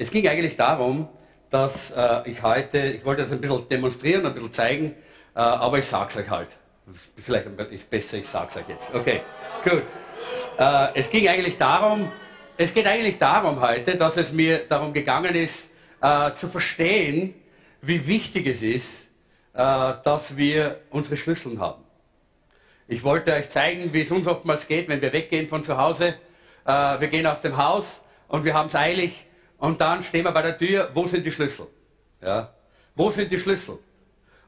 Es ging eigentlich darum, dass äh, ich heute, ich wollte das ein bisschen demonstrieren, ein bisschen zeigen, äh, aber ich sage es euch halt. Vielleicht ist es besser, ich sage es euch jetzt. Okay, gut. Äh, es ging eigentlich darum, es geht eigentlich darum heute, dass es mir darum gegangen ist, äh, zu verstehen, wie wichtig es ist, äh, dass wir unsere Schlüsseln haben. Ich wollte euch zeigen, wie es uns oftmals geht, wenn wir weggehen von zu Hause. Äh, wir gehen aus dem Haus und wir haben es eilig und dann stehen wir bei der Tür, wo sind die Schlüssel? Ja? Wo sind die Schlüssel?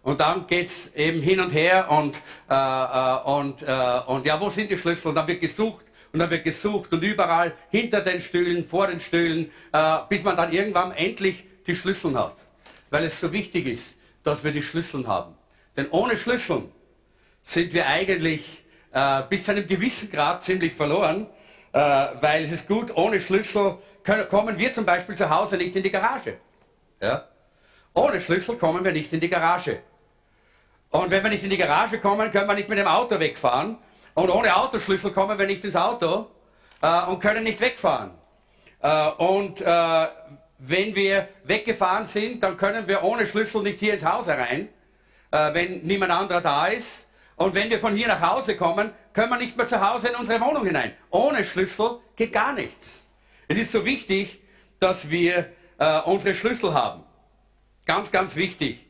Und dann geht es eben hin und her und, äh, äh, und, äh, und ja, wo sind die Schlüssel? Und dann wird gesucht und dann wird gesucht und überall hinter den Stühlen, vor den Stühlen, äh, bis man dann irgendwann endlich die Schlüssel hat. Weil es so wichtig ist, dass wir die Schlüssel haben. Denn ohne Schlüssel sind wir eigentlich äh, bis zu einem gewissen Grad ziemlich verloren, äh, weil es ist gut, ohne Schlüssel können, kommen wir zum Beispiel zu Hause nicht in die Garage. Ja? Ohne Schlüssel kommen wir nicht in die Garage. Und wenn wir nicht in die Garage kommen, können wir nicht mit dem Auto wegfahren. Und ohne Autoschlüssel kommen wir nicht ins Auto äh, und können nicht wegfahren. Äh, und äh, wenn wir weggefahren sind, dann können wir ohne Schlüssel nicht hier ins Haus herein, äh, wenn niemand anderer da ist. Und wenn wir von hier nach Hause kommen, können wir nicht mehr zu Hause in unsere Wohnung hinein. Ohne Schlüssel geht gar nichts. Es ist so wichtig, dass wir äh, unsere Schlüssel haben. Ganz, ganz wichtig.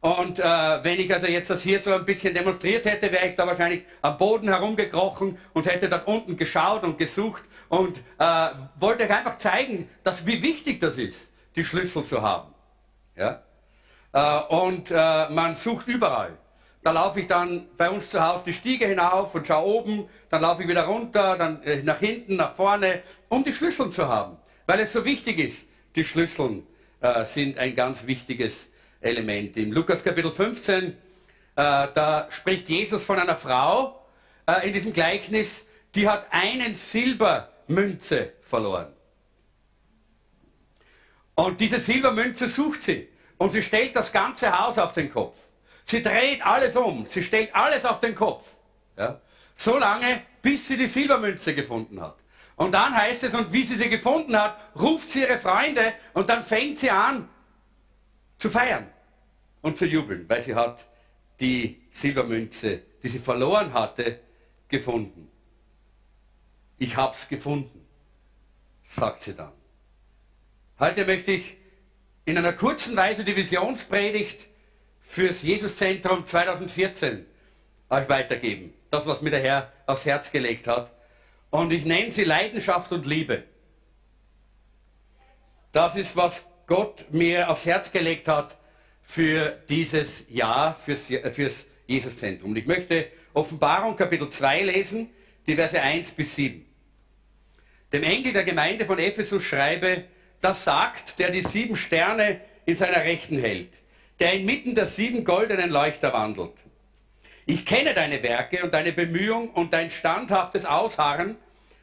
Und äh, wenn ich also jetzt das hier so ein bisschen demonstriert hätte, wäre ich da wahrscheinlich am Boden herumgekrochen und hätte dort unten geschaut und gesucht und äh, wollte euch einfach zeigen, dass, wie wichtig das ist, die Schlüssel zu haben. Ja? Äh, und äh, man sucht überall. Da laufe ich dann bei uns zu Hause die Stiege hinauf und schaue oben, dann laufe ich wieder runter, dann äh, nach hinten, nach vorne, um die Schlüssel zu haben. Weil es so wichtig ist, die Schlüssel äh, sind ein ganz wichtiges Element. Im Lukas Kapitel 15, äh, da spricht Jesus von einer Frau äh, in diesem Gleichnis, die hat einen Silbermünze verloren. Und diese Silbermünze sucht sie und sie stellt das ganze Haus auf den Kopf. Sie dreht alles um, sie stellt alles auf den Kopf. Ja? So lange, bis sie die Silbermünze gefunden hat. Und dann heißt es, und wie sie sie gefunden hat, ruft sie ihre Freunde und dann fängt sie an, zu feiern und zu jubeln, weil sie hat die Silbermünze, die sie verloren hatte, gefunden. Ich hab's gefunden, sagt sie dann. Heute möchte ich in einer kurzen Weise die Visionspredigt fürs Jesuszentrum 2014 euch weitergeben. Das, was mir der Herr aufs Herz gelegt hat. Und ich nenne sie Leidenschaft und Liebe. Das ist, was Gott mir aufs Herz gelegt hat für dieses Jahr, fürs, fürs Jesuszentrum. Und ich möchte Offenbarung Kapitel 2 lesen, die Verse 1 bis 7. Dem Engel der Gemeinde von Ephesus schreibe, das sagt, der die sieben Sterne in seiner Rechten hält, der inmitten der sieben goldenen Leuchter wandelt. Ich kenne deine Werke und deine Bemühung und dein standhaftes Ausharren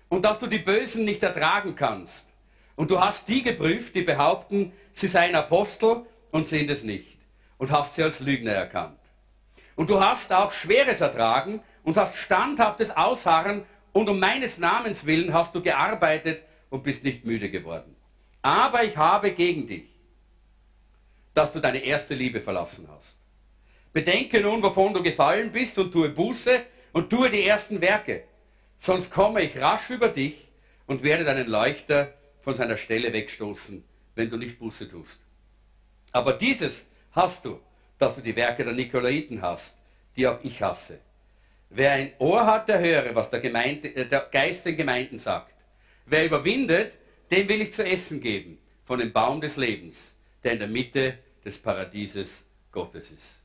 und dass du die Bösen nicht ertragen kannst und du hast die geprüft, die behaupten, sie seien Apostel und sind es nicht. Und hast sie als Lügner erkannt. Und du hast auch Schweres ertragen und hast standhaftes Ausharren und um meines Namens willen hast du gearbeitet und bist nicht müde geworden. Aber ich habe gegen dich, dass du deine erste Liebe verlassen hast. Bedenke nun, wovon du gefallen bist und tue Buße und tue die ersten Werke. Sonst komme ich rasch über dich und werde deinen Leuchter von seiner Stelle wegstoßen, wenn du nicht Buße tust. Aber dieses hast du, dass du die Werke der Nikolaiten hast, die auch ich hasse. Wer ein Ohr hat, der höre, was der, Gemeinde, äh, der Geist den Gemeinden sagt. Wer überwindet, dem will ich zu essen geben, von dem Baum des Lebens, der in der Mitte des Paradieses Gottes ist.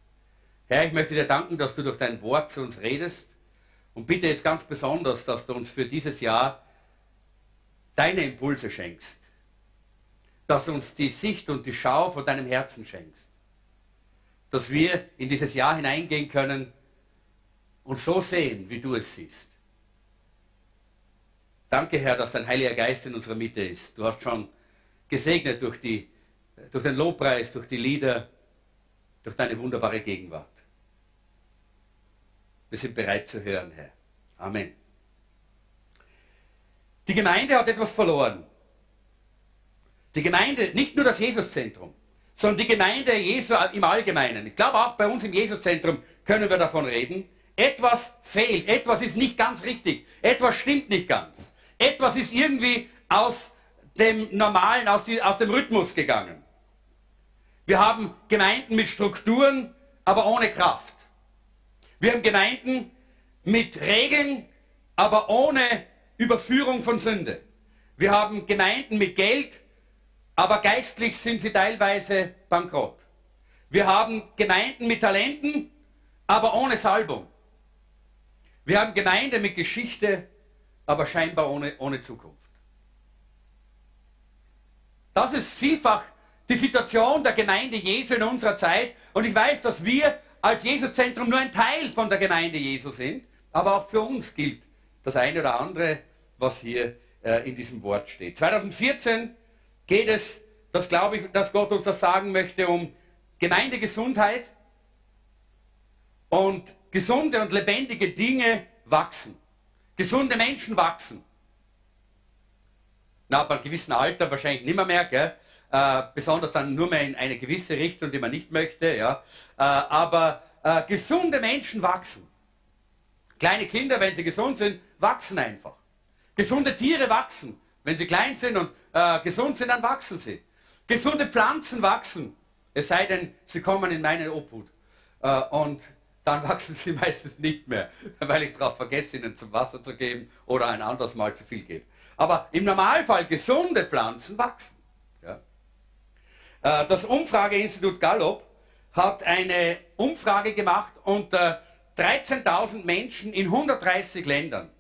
Herr, ich möchte dir danken, dass du durch dein Wort zu uns redest und bitte jetzt ganz besonders, dass du uns für dieses Jahr deine Impulse schenkst, dass du uns die Sicht und die Schau von deinem Herzen schenkst, dass wir in dieses Jahr hineingehen können und so sehen, wie du es siehst. Danke, Herr, dass dein Heiliger Geist in unserer Mitte ist. Du hast schon gesegnet durch, die, durch den Lobpreis, durch die Lieder, durch deine wunderbare Gegenwart. Wir sind bereit zu hören, Herr. Amen. Die Gemeinde hat etwas verloren. Die Gemeinde, nicht nur das Jesuszentrum, sondern die Gemeinde Jesu im Allgemeinen. Ich glaube auch bei uns im Jesuszentrum können wir davon reden. Etwas fehlt, etwas ist nicht ganz richtig, etwas stimmt nicht ganz. Etwas ist irgendwie aus dem Normalen, aus, die, aus dem Rhythmus gegangen. Wir haben Gemeinden mit Strukturen, aber ohne Kraft. Wir haben Gemeinden mit Regeln, aber ohne Überführung von Sünde. Wir haben Gemeinden mit Geld, aber geistlich sind sie teilweise bankrott. Wir haben Gemeinden mit Talenten, aber ohne Salbung. Wir haben Gemeinden mit Geschichte, aber scheinbar ohne, ohne Zukunft. Das ist vielfach die Situation der Gemeinde Jesu in unserer Zeit. Und ich weiß, dass wir als Jesuszentrum nur ein Teil von der Gemeinde Jesu sind, aber auch für uns gilt das eine oder andere, was hier äh, in diesem Wort steht. 2014 geht es, das glaube ich, dass Gott uns das sagen möchte, um Gemeindegesundheit und gesunde und lebendige Dinge wachsen. Gesunde Menschen wachsen. Na, ab einem gewissen Alter wahrscheinlich nicht mehr, mehr gell? Äh, besonders dann nur mehr in eine gewisse Richtung, die man nicht möchte. Ja? Äh, aber äh, gesunde Menschen wachsen. Kleine Kinder, wenn sie gesund sind, wachsen einfach. Gesunde Tiere wachsen. Wenn sie klein sind und äh, gesund sind, dann wachsen sie. Gesunde Pflanzen wachsen. Es sei denn, sie kommen in meine Obhut. Äh, und dann wachsen sie meistens nicht mehr, weil ich darauf vergesse, ihnen zum Wasser zu geben oder ein anderes Mal zu viel gebe. Aber im Normalfall gesunde Pflanzen wachsen. Äh, das Umfrageinstitut Gallup hat eine Umfrage gemacht unter 13.000 Menschen in 130 Ländern.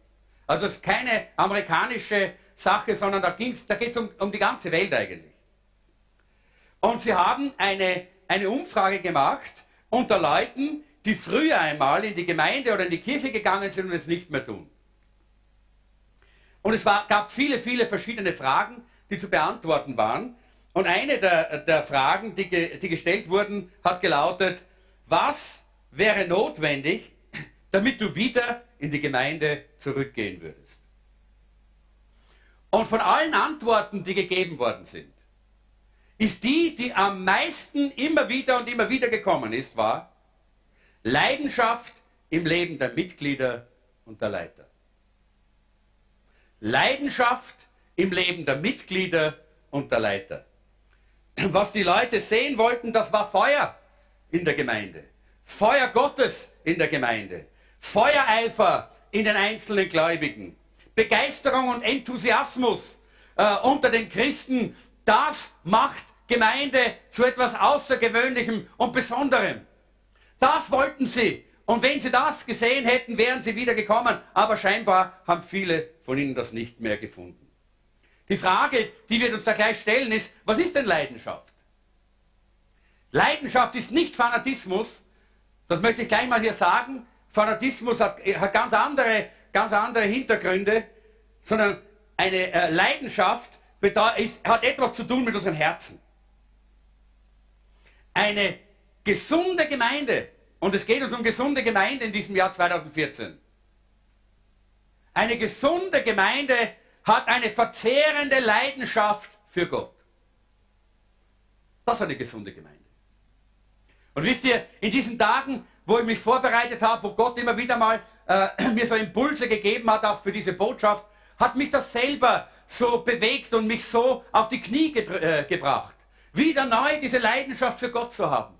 Also es ist keine amerikanische Sache, sondern da, da geht es um, um die ganze Welt eigentlich. Und sie haben eine, eine Umfrage gemacht unter Leuten, die früher einmal in die Gemeinde oder in die Kirche gegangen sind und es nicht mehr tun. Und es war, gab viele, viele verschiedene Fragen, die zu beantworten waren. Und eine der, der Fragen, die, die gestellt wurden, hat gelautet, was wäre notwendig, damit du wieder in die Gemeinde zurückgehen würdest? Und von allen Antworten, die gegeben worden sind, ist die, die am meisten immer wieder und immer wieder gekommen ist, war Leidenschaft im Leben der Mitglieder und der Leiter. Leidenschaft im Leben der Mitglieder und der Leiter was die Leute sehen wollten, das war Feuer in der Gemeinde. Feuer Gottes in der Gemeinde. Feuereifer in den einzelnen Gläubigen. Begeisterung und Enthusiasmus äh, unter den Christen. Das macht Gemeinde zu etwas Außergewöhnlichem und Besonderem. Das wollten sie. Und wenn sie das gesehen hätten, wären sie wieder gekommen. Aber scheinbar haben viele von ihnen das nicht mehr gefunden. Die Frage, die wir uns da gleich stellen, ist, was ist denn Leidenschaft? Leidenschaft ist nicht Fanatismus, das möchte ich gleich mal hier sagen. Fanatismus hat, hat ganz, andere, ganz andere Hintergründe, sondern eine äh, Leidenschaft ist, hat etwas zu tun mit unserem Herzen. Eine gesunde Gemeinde, und es geht uns um gesunde Gemeinde in diesem Jahr 2014. Eine gesunde Gemeinde hat eine verzehrende Leidenschaft für Gott. Das ist eine gesunde Gemeinde. Und wisst ihr, in diesen Tagen, wo ich mich vorbereitet habe, wo Gott immer wieder mal äh, mir so Impulse gegeben hat, auch für diese Botschaft, hat mich das selber so bewegt und mich so auf die Knie äh, gebracht. Wieder neu diese Leidenschaft für Gott zu haben.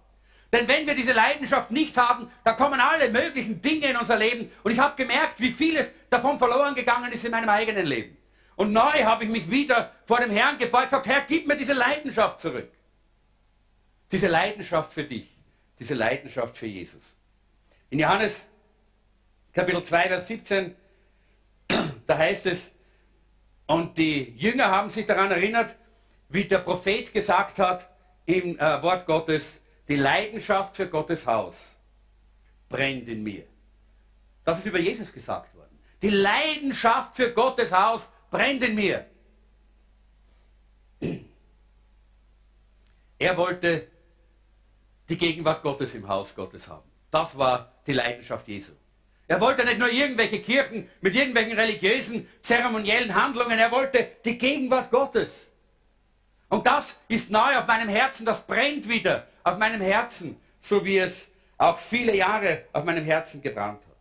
Denn wenn wir diese Leidenschaft nicht haben, dann kommen alle möglichen Dinge in unser Leben. Und ich habe gemerkt, wie vieles davon verloren gegangen ist in meinem eigenen Leben. Und neu habe ich mich wieder vor dem Herrn gebeugt und gesagt, Herr, gib mir diese Leidenschaft zurück. Diese Leidenschaft für dich, diese Leidenschaft für Jesus. In Johannes Kapitel 2, Vers 17, da heißt es, und die Jünger haben sich daran erinnert, wie der Prophet gesagt hat im äh, Wort Gottes, die Leidenschaft für Gottes Haus brennt in mir. Das ist über Jesus gesagt worden. Die Leidenschaft für Gottes Haus brennt in mir. Er wollte die Gegenwart Gottes im Haus Gottes haben. Das war die Leidenschaft Jesu. Er wollte nicht nur irgendwelche Kirchen mit irgendwelchen religiösen, zeremoniellen Handlungen, er wollte die Gegenwart Gottes. Und das ist neu auf meinem Herzen, das brennt wieder auf meinem Herzen, so wie es auch viele Jahre auf meinem Herzen gebrannt hat.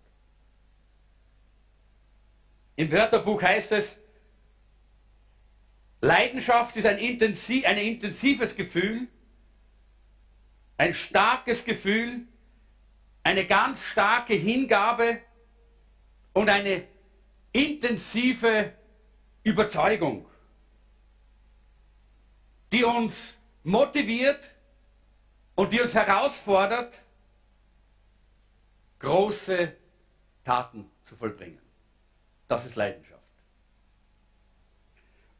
Im Wörterbuch heißt es, Leidenschaft ist ein, intensiv, ein intensives Gefühl, ein starkes Gefühl, eine ganz starke Hingabe und eine intensive Überzeugung, die uns motiviert und die uns herausfordert, große Taten zu vollbringen. Das ist Leidenschaft.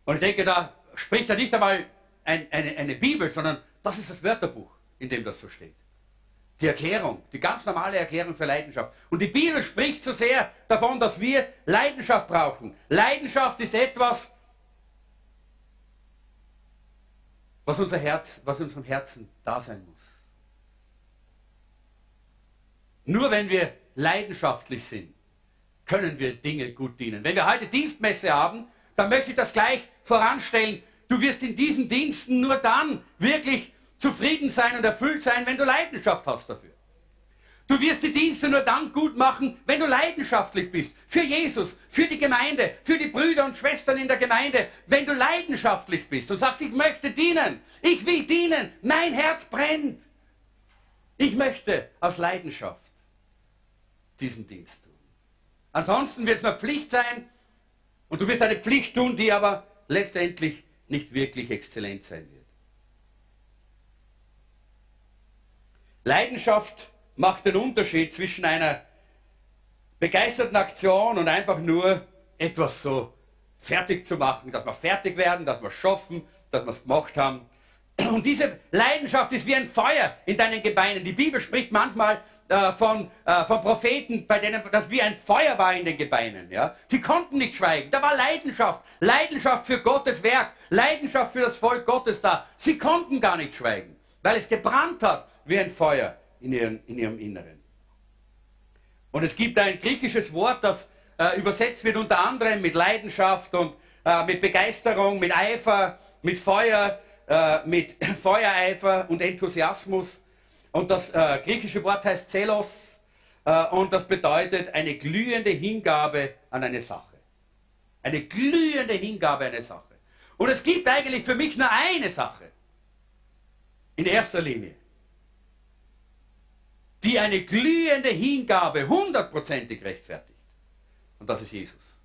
Und ich denke, da spricht er nicht einmal ein, eine, eine Bibel, sondern das ist das Wörterbuch, in dem das so steht. Die Erklärung, die ganz normale Erklärung für Leidenschaft. Und die Bibel spricht so sehr davon, dass wir Leidenschaft brauchen. Leidenschaft ist etwas, was, unser Herz, was in unserem Herzen da sein muss. Nur wenn wir leidenschaftlich sind, können wir Dinge gut dienen. Wenn wir heute Dienstmesse haben, dann möchte ich das gleich voranstellen. Du wirst in diesen Diensten nur dann wirklich zufrieden sein und erfüllt sein, wenn du Leidenschaft hast dafür. Du wirst die Dienste nur dann gut machen, wenn du leidenschaftlich bist. Für Jesus, für die Gemeinde, für die Brüder und Schwestern in der Gemeinde. Wenn du leidenschaftlich bist und sagst, ich möchte dienen, ich will dienen, mein Herz brennt. Ich möchte aus Leidenschaft diesen Dienst tun. Ansonsten wird es nur Pflicht sein und du wirst eine Pflicht tun, die aber letztendlich nicht wirklich exzellent sein wird. Leidenschaft macht den Unterschied zwischen einer begeisterten Aktion und einfach nur etwas so fertig zu machen, dass wir fertig werden, dass wir schaffen, dass wir es gemacht haben. Und diese Leidenschaft ist wie ein Feuer in deinen Gebeinen. Die Bibel spricht manchmal äh, von, äh, von Propheten, bei denen das wie ein Feuer war in den Gebeinen. Ja? Sie konnten nicht schweigen. Da war Leidenschaft. Leidenschaft für Gottes Werk. Leidenschaft für das Volk Gottes da. Sie konnten gar nicht schweigen, weil es gebrannt hat wie ein Feuer in ihrem, in ihrem Inneren. Und es gibt ein griechisches Wort, das äh, übersetzt wird unter anderem mit Leidenschaft und äh, mit Begeisterung, mit Eifer, mit Feuer, äh, mit Feuereifer und Enthusiasmus. Und das äh, griechische Wort heißt Zelos äh, und das bedeutet eine glühende Hingabe an eine Sache. Eine glühende Hingabe an eine Sache. Und es gibt eigentlich für mich nur eine Sache. In erster Linie die eine glühende Hingabe hundertprozentig rechtfertigt. Und das ist Jesus.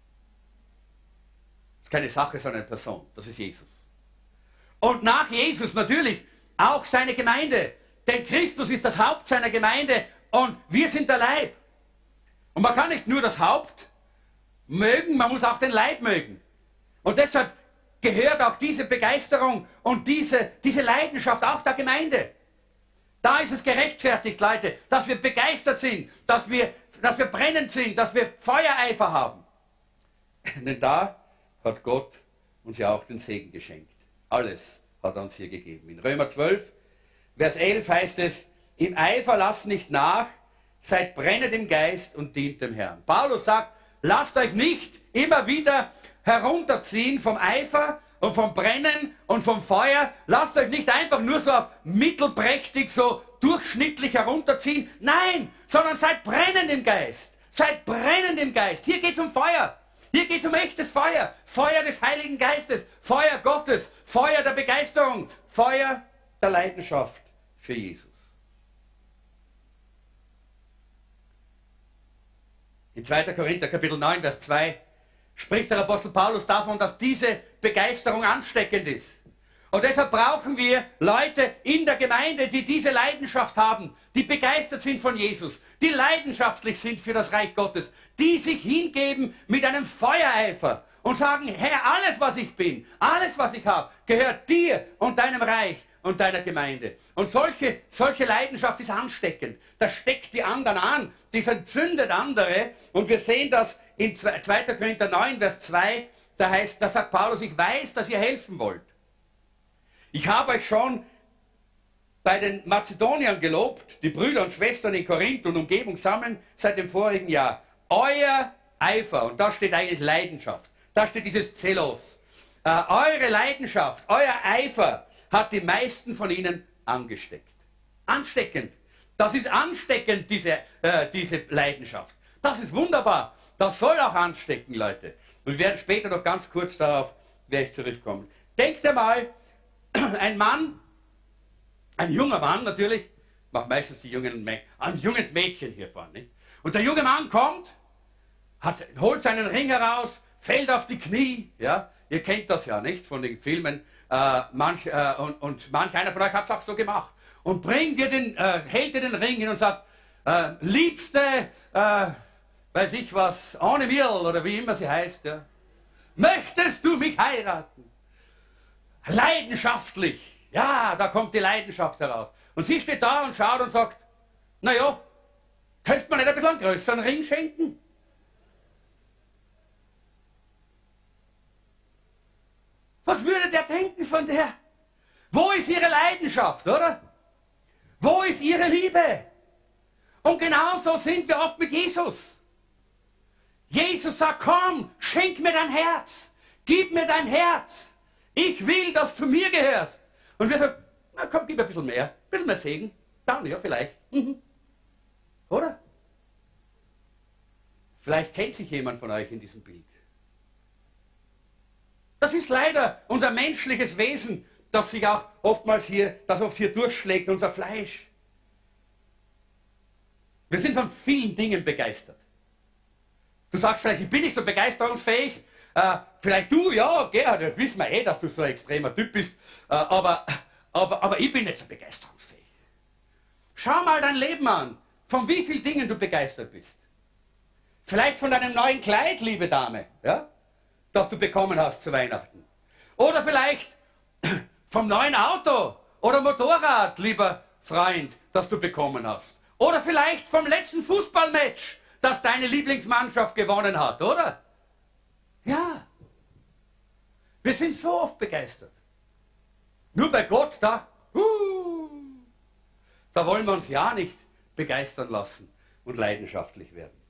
Das ist keine Sache, sondern eine Person. Das ist Jesus. Und nach Jesus natürlich auch seine Gemeinde. Denn Christus ist das Haupt seiner Gemeinde und wir sind der Leib. Und man kann nicht nur das Haupt mögen, man muss auch den Leib mögen. Und deshalb gehört auch diese Begeisterung und diese, diese Leidenschaft auch der Gemeinde. Da ist es gerechtfertigt, Leute, dass wir begeistert sind, dass wir, dass wir brennend sind, dass wir Feuereifer haben. Denn da hat Gott uns ja auch den Segen geschenkt. Alles hat er uns hier gegeben. In Römer 12, Vers 11 heißt es, im Eifer lasst nicht nach, seid brennend im Geist und dient dem Herrn. Paulus sagt, lasst euch nicht immer wieder herunterziehen vom Eifer, und vom Brennen und vom Feuer. Lasst euch nicht einfach nur so auf mittelprächtig, so durchschnittlich herunterziehen. Nein, sondern seid brennend im Geist. Seid brennend im Geist. Hier geht es um Feuer. Hier geht es um echtes Feuer. Feuer des Heiligen Geistes. Feuer Gottes. Feuer der Begeisterung. Feuer der Leidenschaft für Jesus. In 2. Korinther Kapitel 9, Vers 2 spricht der Apostel Paulus davon, dass diese Begeisterung ansteckend ist. Und deshalb brauchen wir Leute in der Gemeinde, die diese Leidenschaft haben, die begeistert sind von Jesus, die leidenschaftlich sind für das Reich Gottes, die sich hingeben mit einem Feuereifer und sagen, Herr, alles, was ich bin, alles, was ich habe, gehört dir und deinem Reich und deiner Gemeinde. Und solche, solche Leidenschaft ist ansteckend. Das steckt die anderen an, das entzündet andere. Und wir sehen das in 2. Korinther 9, Vers 2, da heißt, da sagt Paulus, ich weiß, dass ihr helfen wollt. Ich habe euch schon bei den Mazedoniern gelobt, die Brüder und Schwestern in Korinth und Umgebung sammeln seit dem vorigen Jahr. Euer Eifer, und da steht eigentlich Leidenschaft, da steht dieses Zelos, äh, eure Leidenschaft, euer Eifer hat die meisten von ihnen angesteckt. Ansteckend. Das ist ansteckend, diese, äh, diese Leidenschaft. Das ist wunderbar. Das soll auch anstecken, Leute. Und wir werden später noch ganz kurz darauf werde ich zurückkommen. Denkt einmal, ein Mann, ein junger Mann natürlich, macht meistens die jungen ein junges Mädchen hier vorne, nicht? Und der junge Mann kommt, hat, holt seinen Ring heraus, fällt auf die Knie, ja, ihr kennt das ja nicht von den Filmen, äh, manch, äh, und, und, manch einer von euch hat es auch so gemacht, und bringt dir den, äh, hält dir den Ring hin und sagt, äh, liebste, äh, weiß ich was, Anne Mill oder wie immer sie heißt, ja, möchtest du mich heiraten? Leidenschaftlich, ja, da kommt die Leidenschaft heraus. Und sie steht da und schaut und sagt, naja, könntest du mir nicht ein bisschen einen größeren Ring schenken? Was würde der denken von der? Wo ist ihre Leidenschaft, oder? Wo ist ihre Liebe? Und genauso sind wir oft mit Jesus. Jesus sagt, komm, schenk mir dein Herz, gib mir dein Herz. Ich will, dass du mir gehörst. Und wir sagen, na komm, gib mir ein bisschen mehr, ein bisschen mehr Segen. Dann, ja, vielleicht. Mhm. Oder? Vielleicht kennt sich jemand von euch in diesem Bild. Das ist leider unser menschliches Wesen, das sich auch oftmals hier, das oft hier durchschlägt, unser Fleisch. Wir sind von vielen Dingen begeistert. Du sagst vielleicht, ich bin nicht so begeisterungsfähig. Äh, vielleicht du, ja, Gerhard, das wissen wir eh, dass du so ein extremer Typ bist. Äh, aber, aber, aber ich bin nicht so begeisterungsfähig. Schau mal dein Leben an, von wie vielen Dingen du begeistert bist. Vielleicht von deinem neuen Kleid, liebe Dame. Ja? Das du bekommen hast zu Weihnachten. Oder vielleicht vom neuen Auto oder Motorrad, lieber Freund, das du bekommen hast. Oder vielleicht vom letzten Fußballmatch, das deine Lieblingsmannschaft gewonnen hat, oder? Ja. Wir sind so oft begeistert. Nur bei Gott, da, uh, da wollen wir uns ja nicht begeistern lassen und leidenschaftlich werden.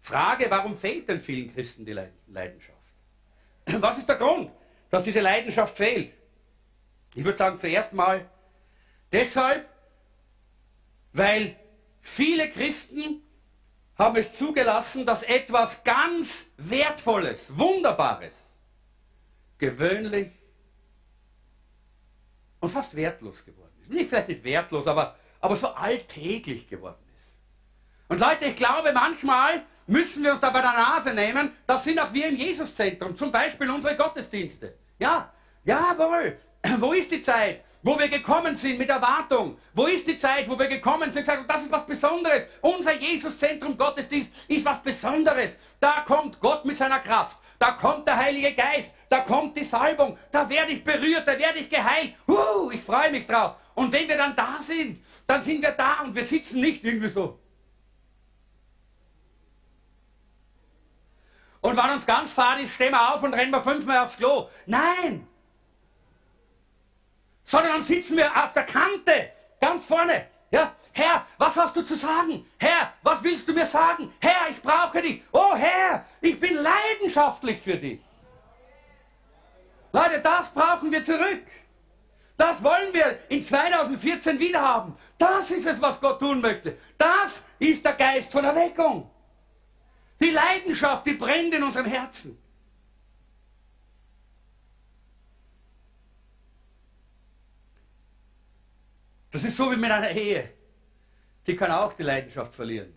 Frage, warum fehlt denn vielen Christen die Leidenschaft? Was ist der Grund, dass diese Leidenschaft fehlt? Ich würde sagen, zuerst mal deshalb, weil viele Christen haben es zugelassen, dass etwas ganz Wertvolles, Wunderbares, gewöhnlich und fast wertlos geworden ist. Nicht vielleicht nicht wertlos, aber, aber so alltäglich geworden ist. Und Leute, ich glaube, manchmal müssen wir uns da bei der Nase nehmen. Das sind auch wir im Jesuszentrum, zum Beispiel unsere Gottesdienste. Ja, jawohl. Wo ist die Zeit, wo wir gekommen sind mit Erwartung? Wo ist die Zeit, wo wir gekommen sind und sagen, das ist was Besonderes. Unser Jesuszentrum Gottesdienst ist was Besonderes. Da kommt Gott mit seiner Kraft. Da kommt der Heilige Geist, da kommt die Salbung, da werde ich berührt, da werde ich geheilt. Uh, ich freue mich drauf. Und wenn wir dann da sind, dann sind wir da und wir sitzen nicht irgendwie so. Und wenn uns ganz fad ist, stehen wir auf und rennen wir fünfmal aufs Klo. Nein! Sondern dann sitzen wir auf der Kante, ganz vorne. Ja, Herr, was hast du zu sagen? Herr, was willst du mir sagen? Herr, ich brauche dich. Oh Herr, ich bin leidenschaftlich für dich. Leute, das brauchen wir zurück. Das wollen wir in 2014 wieder haben. Das ist es, was Gott tun möchte. Das ist der Geist von Erweckung. Die Leidenschaft, die brennt in unserem Herzen. Das ist so wie mit einer Ehe. Die kann auch die Leidenschaft verlieren.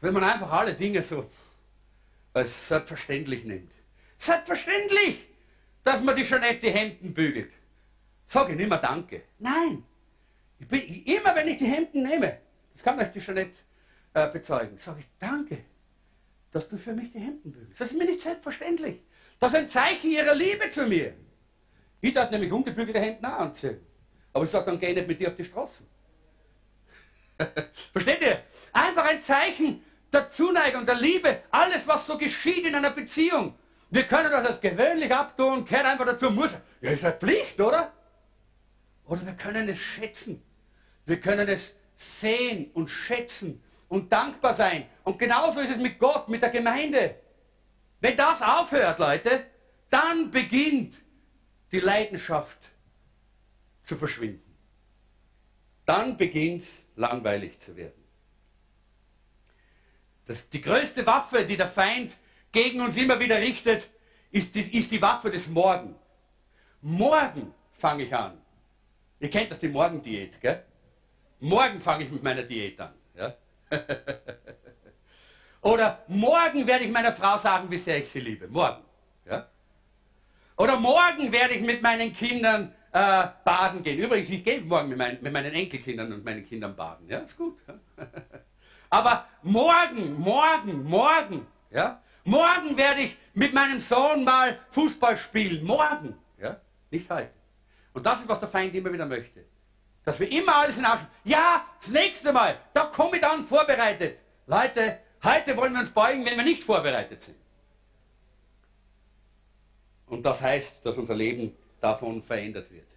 Wenn man einfach alle Dinge so als selbstverständlich nimmt. Selbstverständlich, dass man die Jeanette die Hemden bügelt. Sage ich nicht mehr Danke. Nein. Ich bin, immer wenn ich die Hemden nehme, das kann euch die Jeanette äh, bezeugen, sage ich Danke, dass du für mich die Hemden bügelst. Das ist mir nicht selbstverständlich. Das ist ein Zeichen ihrer Liebe zu mir. Ich darf nämlich ungebügelte Hemden auch anziehen. Aber ich sage dann, geh nicht mit dir auf die Straßen. Versteht ihr? Einfach ein Zeichen der Zuneigung, der Liebe, alles, was so geschieht in einer Beziehung. Wir können das als gewöhnlich abtun, kehren einfach dazu, muss. Ja, ist eine Pflicht, oder? Oder wir können es schätzen. Wir können es sehen und schätzen und dankbar sein. Und genauso ist es mit Gott, mit der Gemeinde. Wenn das aufhört, Leute, dann beginnt die Leidenschaft zu verschwinden. Dann beginnt es langweilig zu werden. Das, die größte Waffe, die der Feind gegen uns immer wieder richtet, ist die, ist die Waffe des Morgen. Morgen fange ich an. Ihr kennt das, die Morgendiät, gell? Morgen fange ich mit meiner Diät an. Ja? Oder morgen werde ich meiner Frau sagen, wie sehr ich sie liebe. Morgen. Ja? Oder morgen werde ich mit meinen Kindern äh, baden gehen. Übrigens, ich gehe morgen mit, mein, mit, meinen Enkelkindern und meinen Kindern baden. Ja, ist gut. Ja? Aber morgen, morgen, morgen, ja? Morgen werde ich mit meinem Sohn mal Fußball spielen. Morgen. Ja? Nicht heute. Und das ist, was der Feind immer wieder möchte. Dass wir immer alles in Arsch. Ja, das nächste Mal, da komme ich dann vorbereitet. Leute, heute wollen wir uns beugen, wenn wir nicht vorbereitet sind. Und das heißt, dass unser Leben davon verändert wird.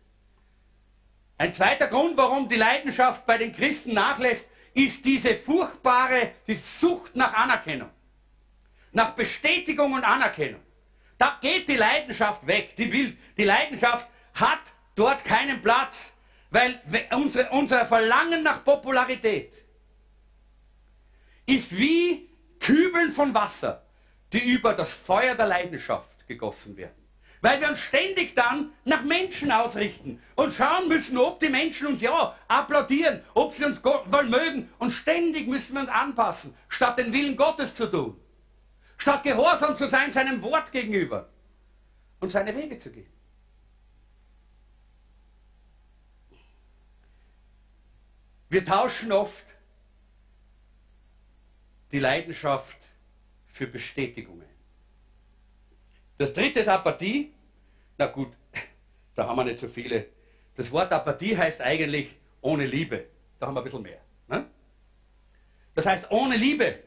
Ein zweiter Grund, warum die Leidenschaft bei den Christen nachlässt, ist diese furchtbare die Sucht nach Anerkennung. Nach Bestätigung und Anerkennung. Da geht die Leidenschaft weg. Die, will, die Leidenschaft hat dort keinen Platz, weil unsere, unser Verlangen nach Popularität ist wie Kübeln von Wasser, die über das Feuer der Leidenschaft gegossen werden. Weil wir uns ständig dann nach Menschen ausrichten und schauen müssen, ob die Menschen uns ja applaudieren, ob sie uns wohl mögen. Und ständig müssen wir uns anpassen, statt den Willen Gottes zu tun. Statt gehorsam zu sein seinem Wort gegenüber und seine Wege zu gehen. Wir tauschen oft die Leidenschaft für Bestätigungen. Das dritte ist Apathie. Na gut, da haben wir nicht so viele. Das Wort Apathie heißt eigentlich ohne Liebe. Da haben wir ein bisschen mehr. Ne? Das heißt ohne Liebe.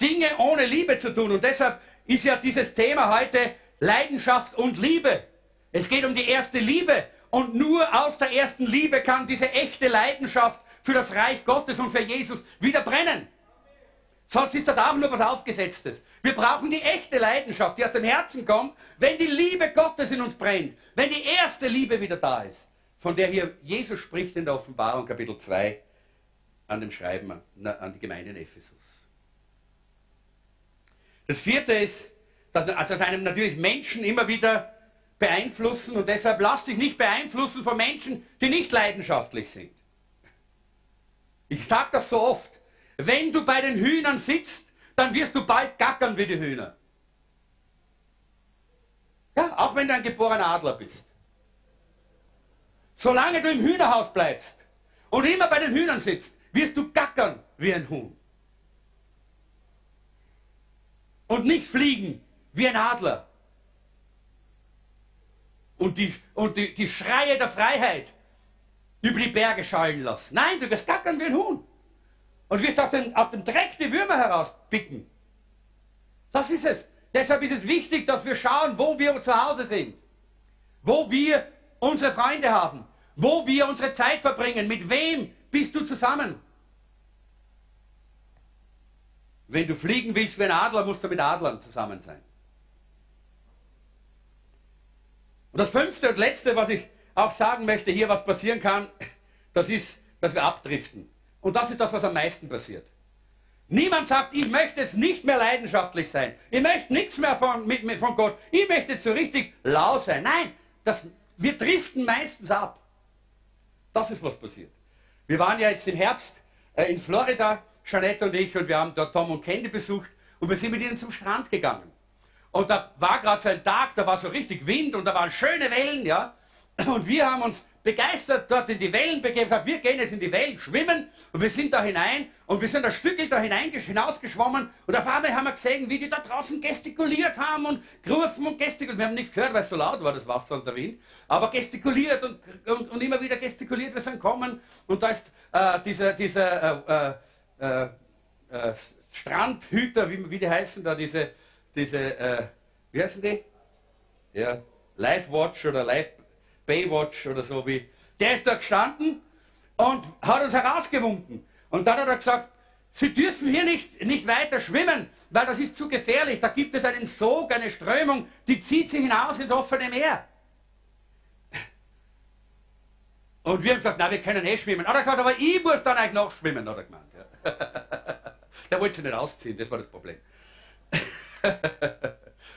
Dinge ohne Liebe zu tun. Und deshalb ist ja dieses Thema heute Leidenschaft und Liebe. Es geht um die erste Liebe. Und nur aus der ersten Liebe kann diese echte Leidenschaft für das Reich Gottes und für Jesus wieder brennen. Sonst ist das auch nur was Aufgesetztes. Wir brauchen die echte Leidenschaft, die aus dem Herzen kommt, wenn die Liebe Gottes in uns brennt, wenn die erste Liebe wieder da ist, von der hier Jesus spricht in der Offenbarung Kapitel 2 an dem Schreiben an die Gemeinde in Ephesus. Das vierte ist, dass, also einem natürlich Menschen immer wieder beeinflussen und deshalb lass dich nicht beeinflussen von Menschen, die nicht leidenschaftlich sind. Ich sage das so oft. Wenn du bei den Hühnern sitzt, dann wirst du bald gackern wie die Hühner. Ja, auch wenn du ein geborener Adler bist. Solange du im Hühnerhaus bleibst und immer bei den Hühnern sitzt, wirst du gackern wie ein Huhn. Und nicht fliegen wie ein Adler. Und die, und die, die Schreie der Freiheit über die Berge schallen lassen. Nein, du wirst gackern wie ein Huhn und wirst aus dem, aus dem Dreck die Würmer herauspicken. Das ist es. Deshalb ist es wichtig, dass wir schauen, wo wir zu Hause sind, wo wir unsere Freunde haben, wo wir unsere Zeit verbringen, mit wem bist du zusammen. Wenn du fliegen willst wie ein Adler, musst du mit Adlern zusammen sein. Und das fünfte und letzte, was ich auch sagen möchte, hier was passieren kann, das ist, dass wir abdriften. Und das ist das, was am meisten passiert. Niemand sagt, ich möchte jetzt nicht mehr leidenschaftlich sein. Ich möchte nichts mehr von, mit, von Gott. Ich möchte jetzt so richtig lau sein. Nein, das, wir driften meistens ab. Das ist, was passiert. Wir waren ja jetzt im Herbst äh, in Florida, Jeanette und ich, und wir haben dort Tom und Candy besucht und wir sind mit ihnen zum Strand gegangen. Und da war gerade so ein Tag, da war so richtig Wind und da waren schöne Wellen, ja. Und wir haben uns begeistert dort in die Wellen begeben, wir gehen jetzt in die Wellen schwimmen und wir sind da hinein und wir sind ein Stückel da hinausgeschwommen und auf einmal haben wir gesehen, wie die da draußen gestikuliert haben und gerufen und gestikuliert. Wir haben nichts gehört, weil es so laut war, das Wasser und der Wind, aber gestikuliert und, und, und immer wieder gestikuliert, wir sind kommen und da ist äh, dieser, dieser äh, äh, äh, Strandhüter, wie, wie die heißen da, diese, diese äh, wie heißen die? Ja, Live Watch oder Live Baywatch oder so wie. Der ist da gestanden und hat uns herausgewunken. Und dann hat er gesagt, Sie dürfen hier nicht, nicht weiter schwimmen, weil das ist zu gefährlich. Da gibt es einen Sog, eine Strömung, die zieht sie hinaus ins offene Meer. Und wir haben gesagt, na, wir können eh schwimmen. Hat er gesagt, aber ich muss dann eigentlich noch schwimmen, hat er gemeint. Ja. Der wollte sich nicht ausziehen, das war das Problem.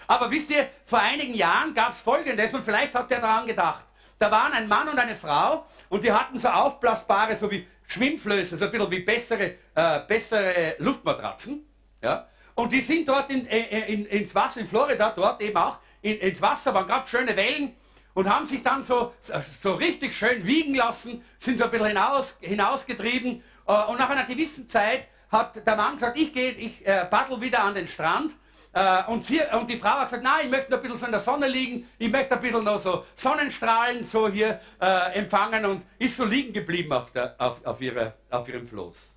aber wisst ihr, vor einigen Jahren gab es Folgendes und vielleicht hat er daran gedacht. Da waren ein Mann und eine Frau und die hatten so aufblasbare, so wie Schwimmflöße, so ein bisschen wie bessere, äh, bessere Luftmatratzen. Ja? Und die sind dort in, äh, äh, in, ins Wasser, in Florida, dort eben auch, in, ins Wasser, waren gerade schöne Wellen und haben sich dann so, so richtig schön wiegen lassen, sind so ein bisschen hinaus, hinausgetrieben. Äh, und nach einer gewissen Zeit hat der Mann gesagt, ich gehe, ich äh, paddel wieder an den Strand äh, und, sie, und, die Frau hat gesagt, nein, ich möchte noch ein bisschen so in der Sonne liegen, ich möchte ein bisschen noch so Sonnenstrahlen so hier äh, empfangen und ist so liegen geblieben auf, der, auf, auf, ihre, auf ihrem Floß.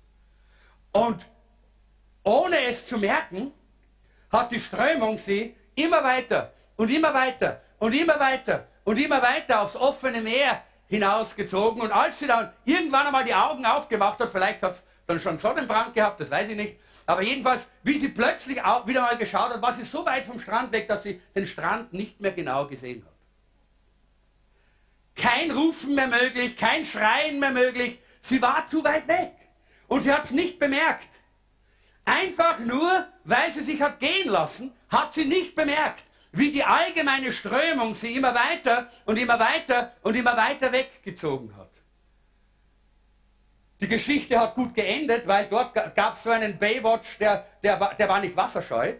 Und ohne es zu merken, hat die Strömung sie immer weiter und immer weiter und immer weiter und immer weiter aufs offene Meer hinausgezogen. Und als sie dann irgendwann einmal die Augen aufgemacht hat, vielleicht hat es dann schon Sonnenbrand gehabt, das weiß ich nicht, aber jedenfalls, wie sie plötzlich auch wieder mal geschaut hat, war sie so weit vom Strand weg, dass sie den Strand nicht mehr genau gesehen hat. Kein Rufen mehr möglich, kein Schreien mehr möglich. Sie war zu weit weg. Und sie hat es nicht bemerkt. Einfach nur, weil sie sich hat gehen lassen, hat sie nicht bemerkt, wie die allgemeine Strömung sie immer weiter und immer weiter und immer weiter weggezogen hat. Die Geschichte hat gut geendet, weil dort gab es so einen Baywatch, der, der, war, der war nicht wasserscheu.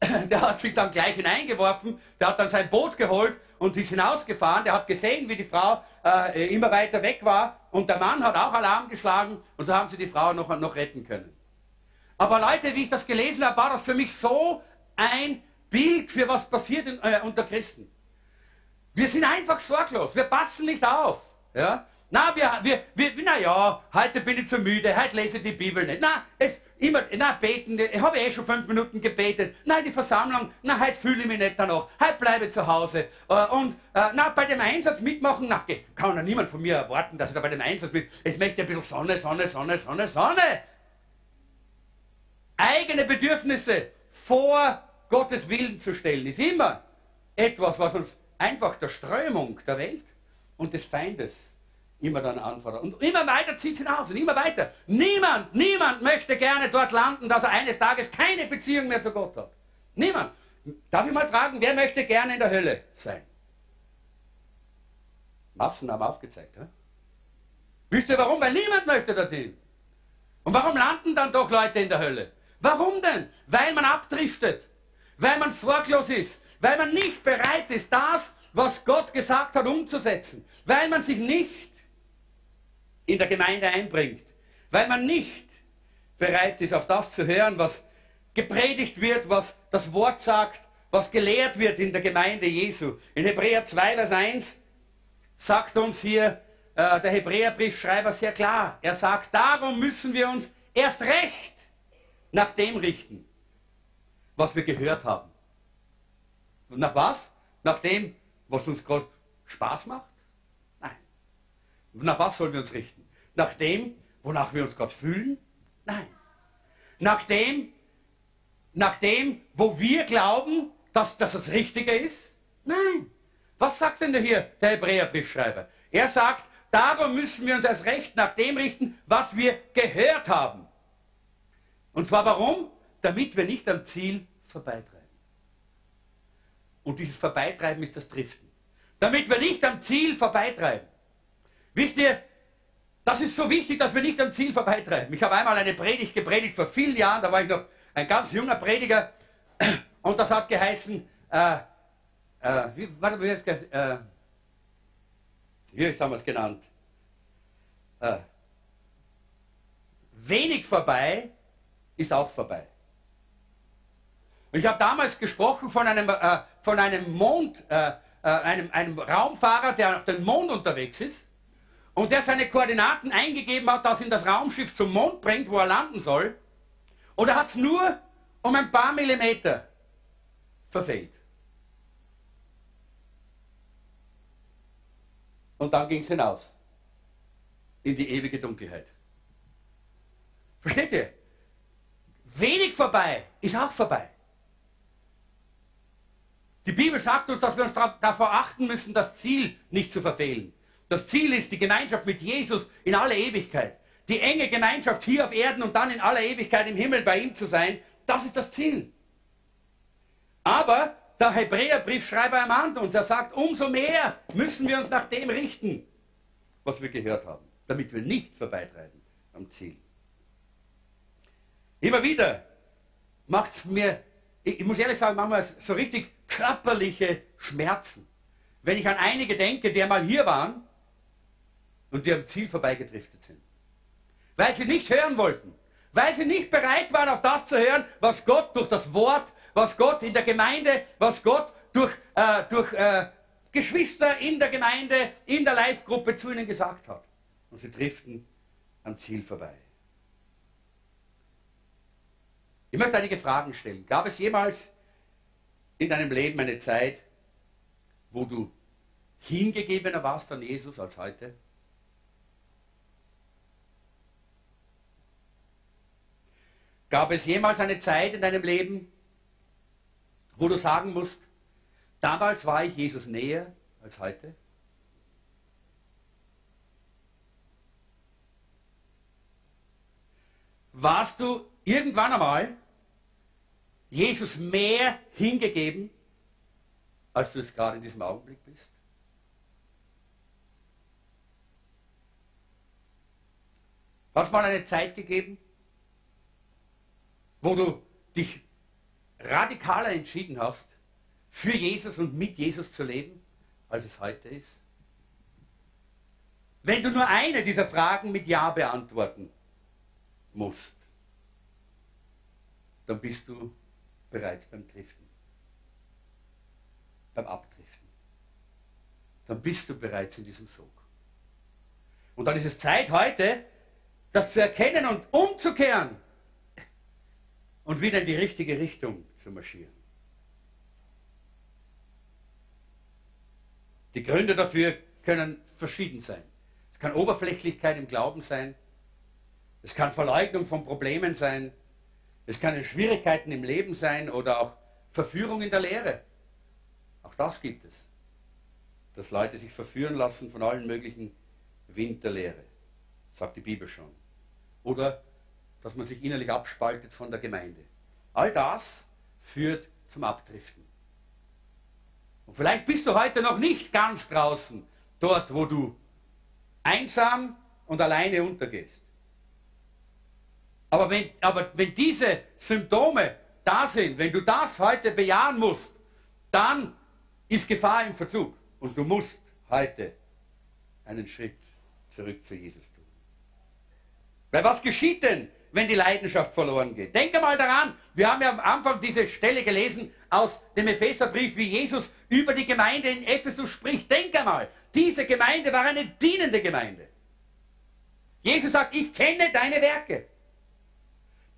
Der hat sich dann gleich hineingeworfen, der hat dann sein Boot geholt und ist hinausgefahren. Der hat gesehen, wie die Frau äh, immer weiter weg war und der Mann hat auch Alarm geschlagen und so haben sie die Frau noch, noch retten können. Aber Leute, wie ich das gelesen habe, war das für mich so ein Bild für was passiert in, äh, unter Christen. Wir sind einfach sorglos, wir passen nicht auf. Ja? Na, wir, wir, wir, na ja, heute bin ich zu müde, heute lese ich die Bibel nicht. Na, es, immer, na, beten, ich habe eh schon fünf Minuten gebetet. Nein, die Versammlung, na, heute fühle ich mich nicht danach. Heute bleibe ich zu Hause. Äh, und, äh, na, bei dem Einsatz mitmachen, na, kann ja niemand von mir erwarten, dass ich da bei dem Einsatz mit, es möchte ein bisschen Sonne, Sonne, Sonne, Sonne, Sonne. Eigene Bedürfnisse vor Gottes Willen zu stellen, ist immer etwas, was uns einfach der Strömung der Welt und des Feindes immer dann anfordert. Und immer weiter zieht es hinaus und immer weiter. Niemand, niemand möchte gerne dort landen, dass er eines Tages keine Beziehung mehr zu Gott hat. Niemand. Darf ich mal fragen, wer möchte gerne in der Hölle sein? Massen haben aufgezeigt. Ja? Wisst ihr warum? Weil niemand möchte dorthin. Und warum landen dann doch Leute in der Hölle? Warum denn? Weil man abdriftet, weil man sorglos ist, weil man nicht bereit ist, das, was Gott gesagt hat, umzusetzen, weil man sich nicht in der Gemeinde einbringt, weil man nicht bereit ist, auf das zu hören, was gepredigt wird, was das Wort sagt, was gelehrt wird in der Gemeinde Jesu. In Hebräer 2, Vers 1 sagt uns hier äh, der Hebräerbriefschreiber sehr klar. Er sagt, darum müssen wir uns erst recht nach dem richten, was wir gehört haben. Nach was? Nach dem, was uns Gott Spaß macht? Nach was sollen wir uns richten? Nach dem, wonach wir uns Gott fühlen? Nein. Nach dem, nach dem, wo wir glauben, dass, dass das Richtige ist? Nein. Was sagt denn hier der Hebräerbriefschreiber? Er sagt, darum müssen wir uns erst recht nach dem richten, was wir gehört haben. Und zwar warum? Damit wir nicht am Ziel vorbeitreiben. Und dieses Vorbeitreiben ist das Driften. Damit wir nicht am Ziel vorbeitreiben. Wisst ihr, das ist so wichtig, dass wir nicht am Ziel vorbeitreiben. Ich habe einmal eine Predigt gepredigt vor vielen Jahren, da war ich noch ein ganz junger Prediger und das hat geheißen, äh, äh, wie, warte, wie, ist, äh, wie haben wir es genannt? Äh, wenig vorbei ist auch vorbei. Ich habe damals gesprochen von einem, äh, von einem Mond, äh, einem, einem Raumfahrer, der auf dem Mond unterwegs ist und der seine Koordinaten eingegeben hat, dass ihn das Raumschiff zum Mond bringt, wo er landen soll, oder hat es nur um ein paar Millimeter verfehlt? Und dann ging es hinaus in die ewige Dunkelheit. Versteht ihr? wenig vorbei ist auch vorbei. Die Bibel sagt uns, dass wir uns davor achten müssen, das Ziel nicht zu verfehlen. Das Ziel ist die Gemeinschaft mit Jesus in aller Ewigkeit. Die enge Gemeinschaft hier auf Erden und dann in aller Ewigkeit im Himmel bei ihm zu sein, das ist das Ziel. Aber der Hebräerbriefschreiber ermahnt uns, er sagt, umso mehr müssen wir uns nach dem richten, was wir gehört haben, damit wir nicht vorbeitreiben am Ziel. Immer wieder macht es mir, ich muss ehrlich sagen, manchmal so richtig körperliche Schmerzen. Wenn ich an einige denke, die einmal hier waren und die am Ziel vorbeigedriftet sind. Weil sie nicht hören wollten. Weil sie nicht bereit waren, auf das zu hören, was Gott durch das Wort, was Gott in der Gemeinde, was Gott durch, äh, durch äh, Geschwister in der Gemeinde, in der Live-Gruppe zu ihnen gesagt hat. Und sie driften am Ziel vorbei. Ich möchte einige Fragen stellen. Gab es jemals in deinem Leben eine Zeit, wo du hingegebener warst an Jesus als heute? Gab es jemals eine Zeit in deinem Leben, wo du sagen musst, damals war ich Jesus näher als heute? Warst du irgendwann einmal Jesus mehr hingegeben, als du es gerade in diesem Augenblick bist? Hast du mal eine Zeit gegeben, wo du dich radikaler entschieden hast, für Jesus und mit Jesus zu leben, als es heute ist? Wenn du nur eine dieser Fragen mit Ja beantworten musst, dann bist du bereits beim Driften, beim Abdriften. Dann bist du bereits in diesem Sog. Und dann ist es Zeit heute, das zu erkennen und umzukehren und wieder in die richtige Richtung zu marschieren. Die Gründe dafür können verschieden sein. Es kann Oberflächlichkeit im Glauben sein. Es kann Verleugnung von Problemen sein. Es können Schwierigkeiten im Leben sein oder auch Verführung in der Lehre. Auch das gibt es. Dass Leute sich verführen lassen von allen möglichen Wind der Lehre, sagt die Bibel schon. Oder dass man sich innerlich abspaltet von der Gemeinde. All das führt zum Abdriften. Und vielleicht bist du heute noch nicht ganz draußen, dort, wo du einsam und alleine untergehst. Aber wenn, aber wenn diese Symptome da sind, wenn du das heute bejahen musst, dann ist Gefahr im Verzug. Und du musst heute einen Schritt zurück zu Jesus tun. Weil was geschieht denn, wenn die Leidenschaft verloren geht? Denke mal daran, wir haben ja am Anfang diese Stelle gelesen aus dem Epheserbrief, wie Jesus über die Gemeinde in Ephesus spricht. Denke mal, diese Gemeinde war eine dienende Gemeinde. Jesus sagt, ich kenne deine Werke.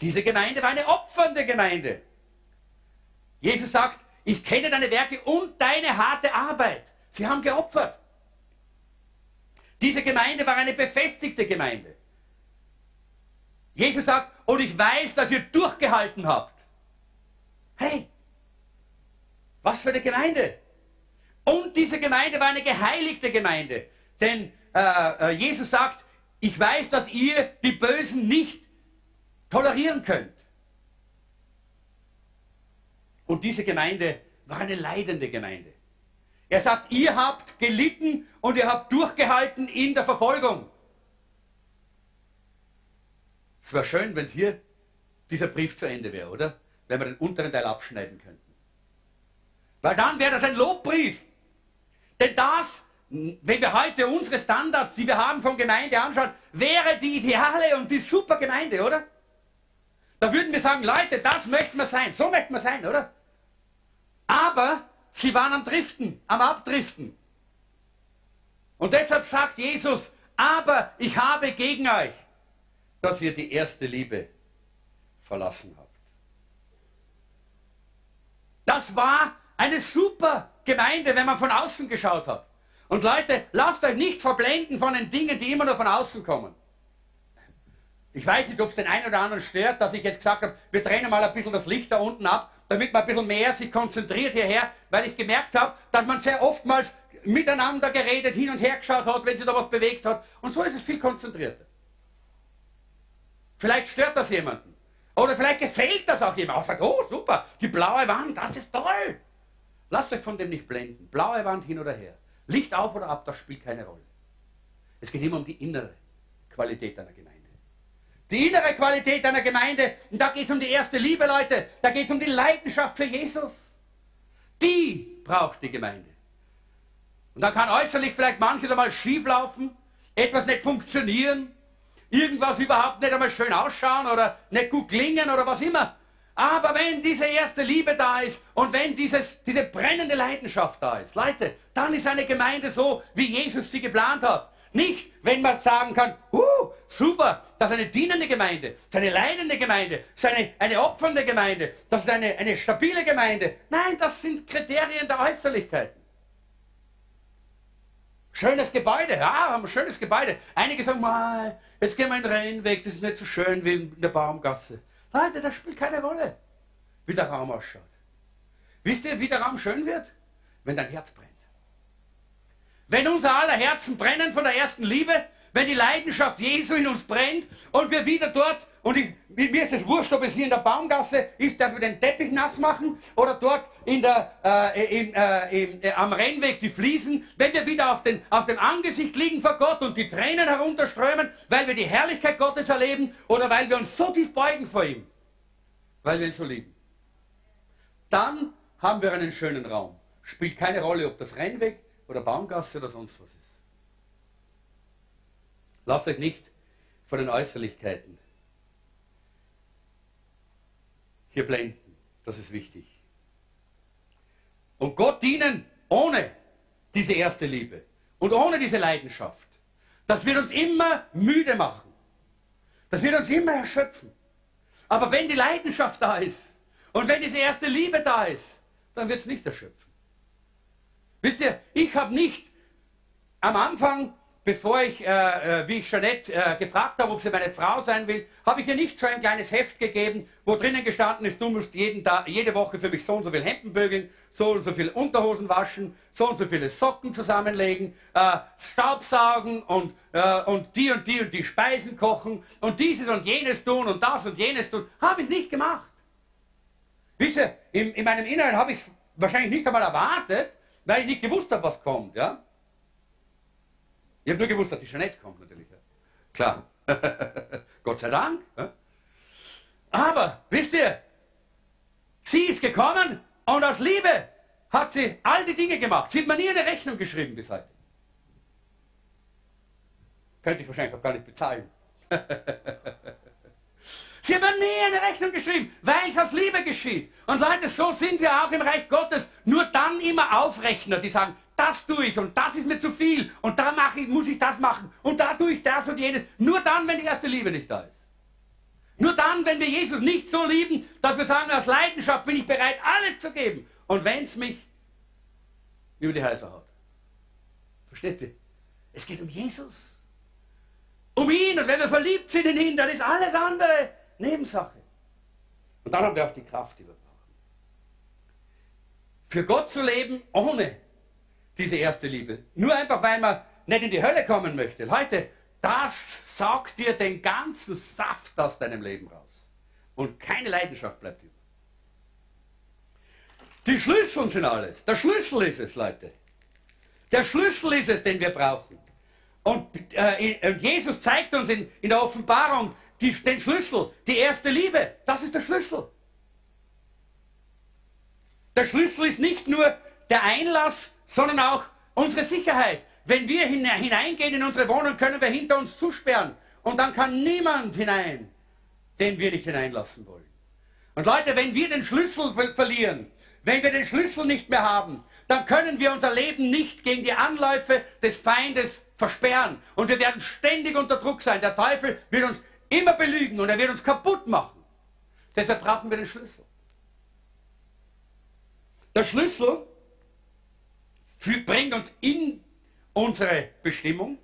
Diese Gemeinde war eine opfernde Gemeinde. Jesus sagt, ich kenne deine Werke und deine harte Arbeit. Sie haben geopfert. Diese Gemeinde war eine befestigte Gemeinde. Jesus sagt, und ich weiß, dass ihr durchgehalten habt. Hey, was für eine Gemeinde. Und diese Gemeinde war eine geheiligte Gemeinde. Denn äh, äh Jesus sagt, ich weiß, dass ihr die Bösen nicht tolerieren könnt. Und diese Gemeinde war eine leidende Gemeinde. Er sagt, ihr habt gelitten und ihr habt durchgehalten in der Verfolgung. Es wäre schön, wenn hier dieser Brief zu Ende wäre, oder? Wenn wir den unteren Teil abschneiden könnten. Weil dann wäre das ein Lobbrief. Denn das, wenn wir heute unsere Standards, die wir haben von Gemeinde anschauen, wäre die ideale und die super Gemeinde, oder? Da würden wir sagen, Leute, das möchten wir sein. So möchten wir sein, oder? Aber sie waren am Driften, am Abdriften. Und deshalb sagt Jesus, aber ich habe gegen euch, dass ihr die erste Liebe verlassen habt. Das war eine super Gemeinde, wenn man von außen geschaut hat. Und Leute, lasst euch nicht verblenden von den Dingen, die immer nur von außen kommen. Ich weiß nicht, ob es den einen oder anderen stört, dass ich jetzt gesagt habe, wir trennen mal ein bisschen das Licht da unten ab, damit man ein bisschen mehr sich konzentriert hierher, weil ich gemerkt habe, dass man sehr oftmals miteinander geredet, hin und her geschaut hat, wenn sich da was bewegt hat. Und so ist es viel konzentrierter. Vielleicht stört das jemanden. Oder vielleicht gefällt das auch jemand. Oh super, die blaue Wand, das ist toll. Lasst euch von dem nicht blenden. Blaue Wand hin oder her. Licht auf oder ab, das spielt keine Rolle. Es geht immer um die innere Qualität einer Gemeinde. Die innere Qualität einer Gemeinde, und da geht es um die erste Liebe, Leute. Da geht es um die Leidenschaft für Jesus. Die braucht die Gemeinde. Und da kann äußerlich vielleicht manches einmal schief laufen, etwas nicht funktionieren, irgendwas überhaupt nicht einmal schön ausschauen oder nicht gut klingen oder was immer. Aber wenn diese erste Liebe da ist und wenn dieses, diese brennende Leidenschaft da ist, Leute, dann ist eine Gemeinde so, wie Jesus sie geplant hat. Nicht, wenn man sagen kann, uh, super, das ist eine dienende Gemeinde, das ist eine leidende Gemeinde, das ist eine, eine opfernde Gemeinde, das ist eine, eine stabile Gemeinde. Nein, das sind Kriterien der Äußerlichkeiten. Schönes Gebäude, ja, haben ein schönes Gebäude. Einige sagen, mal, jetzt gehen wir in den Rheinweg, das ist nicht so schön wie in der Baumgasse. Leute, das spielt keine Rolle, wie der Raum ausschaut. Wisst ihr, wie der Raum schön wird? Wenn dein Herz brennt. Wenn unser aller Herzen brennen von der ersten Liebe, wenn die Leidenschaft Jesu in uns brennt und wir wieder dort, und ich, mir ist es wurscht, ob es hier in der Baumgasse ist, dass wir den Teppich nass machen oder dort in der, äh, im, äh, im, äh, am Rennweg die Fliesen, wenn wir wieder auf, den, auf dem Angesicht liegen vor Gott und die Tränen herunterströmen, weil wir die Herrlichkeit Gottes erleben oder weil wir uns so tief beugen vor ihm, weil wir ihn so lieben. Dann haben wir einen schönen Raum. Spielt keine Rolle, ob das Rennweg oder Baumgasse oder sonst was ist. Lasst euch nicht von den Äußerlichkeiten hier blenden. Das ist wichtig. Und Gott dienen ohne diese erste Liebe und ohne diese Leidenschaft. Das wird uns immer müde machen. Das wird uns immer erschöpfen. Aber wenn die Leidenschaft da ist und wenn diese erste Liebe da ist, dann wird es nicht erschöpfen. Wisst ihr, ich habe nicht am Anfang bevor ich, äh, äh, wie ich Jeanette äh, gefragt habe, ob sie meine Frau sein will, habe ich ihr nicht so ein kleines Heft gegeben, wo drinnen gestanden ist, du musst jeden Tag, jede Woche für mich so und so viel Hemden bügeln, so und so viel Unterhosen waschen, so und so viele Socken zusammenlegen, äh, Staubsaugen und, äh, und die und die und die Speisen kochen und dieses und jenes tun und das und jenes tun. Habe ich nicht gemacht. Wisst ihr, in, in meinem Inneren habe ich es wahrscheinlich nicht einmal erwartet, weil ich nicht gewusst habe, was kommt. Ja? Ich habe nur gewusst, dass die Jeanette kommt natürlich. Klar. Gott sei Dank. Aber, wisst ihr, sie ist gekommen und aus Liebe hat sie all die Dinge gemacht. Sie hat mir nie eine Rechnung geschrieben bis heute. Könnte ich wahrscheinlich auch gar nicht bezahlen. Sie hat mir nie eine Rechnung geschrieben, weil es aus Liebe geschieht. Und Leute, so sind wir auch im Reich Gottes. Nur dann immer Aufrechner, die sagen, das tue ich und das ist mir zu viel und da mache ich, muss ich das machen und da tue ich das und jenes. Nur dann, wenn die erste Liebe nicht da ist. Nur dann, wenn wir Jesus nicht so lieben, dass wir sagen, aus Leidenschaft bin ich bereit, alles zu geben. Und wenn es mich über die Häuser haut. Versteht ihr? Es geht um Jesus. Um ihn. Und wenn wir verliebt sind in ihn, dann ist alles andere Nebensache. Und dann haben wir auch die Kraft, die wir brauchen. Für Gott zu leben ohne diese erste Liebe. Nur einfach, weil man nicht in die Hölle kommen möchte. Leute, das saugt dir den ganzen Saft aus deinem Leben raus. Und keine Leidenschaft bleibt über. Die Schlüssel sind alles. Der Schlüssel ist es, Leute. Der Schlüssel ist es, den wir brauchen. Und, äh, und Jesus zeigt uns in, in der Offenbarung die, den Schlüssel, die erste Liebe. Das ist der Schlüssel. Der Schlüssel ist nicht nur der Einlass sondern auch unsere Sicherheit. Wenn wir hineingehen in unsere Wohnung, können wir hinter uns zusperren. Und dann kann niemand hinein, den wir nicht hineinlassen wollen. Und Leute, wenn wir den Schlüssel verlieren, wenn wir den Schlüssel nicht mehr haben, dann können wir unser Leben nicht gegen die Anläufe des Feindes versperren. Und wir werden ständig unter Druck sein. Der Teufel wird uns immer belügen und er wird uns kaputt machen. Deshalb brauchen wir den Schlüssel. Der Schlüssel bringt uns in unsere Bestimmung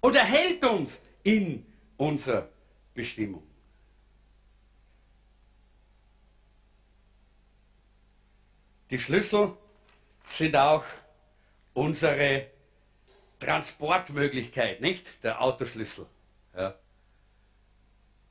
und erhält uns in unser Bestimmung. Die Schlüssel sind auch unsere Transportmöglichkeit, nicht der Autoschlüssel. Ja.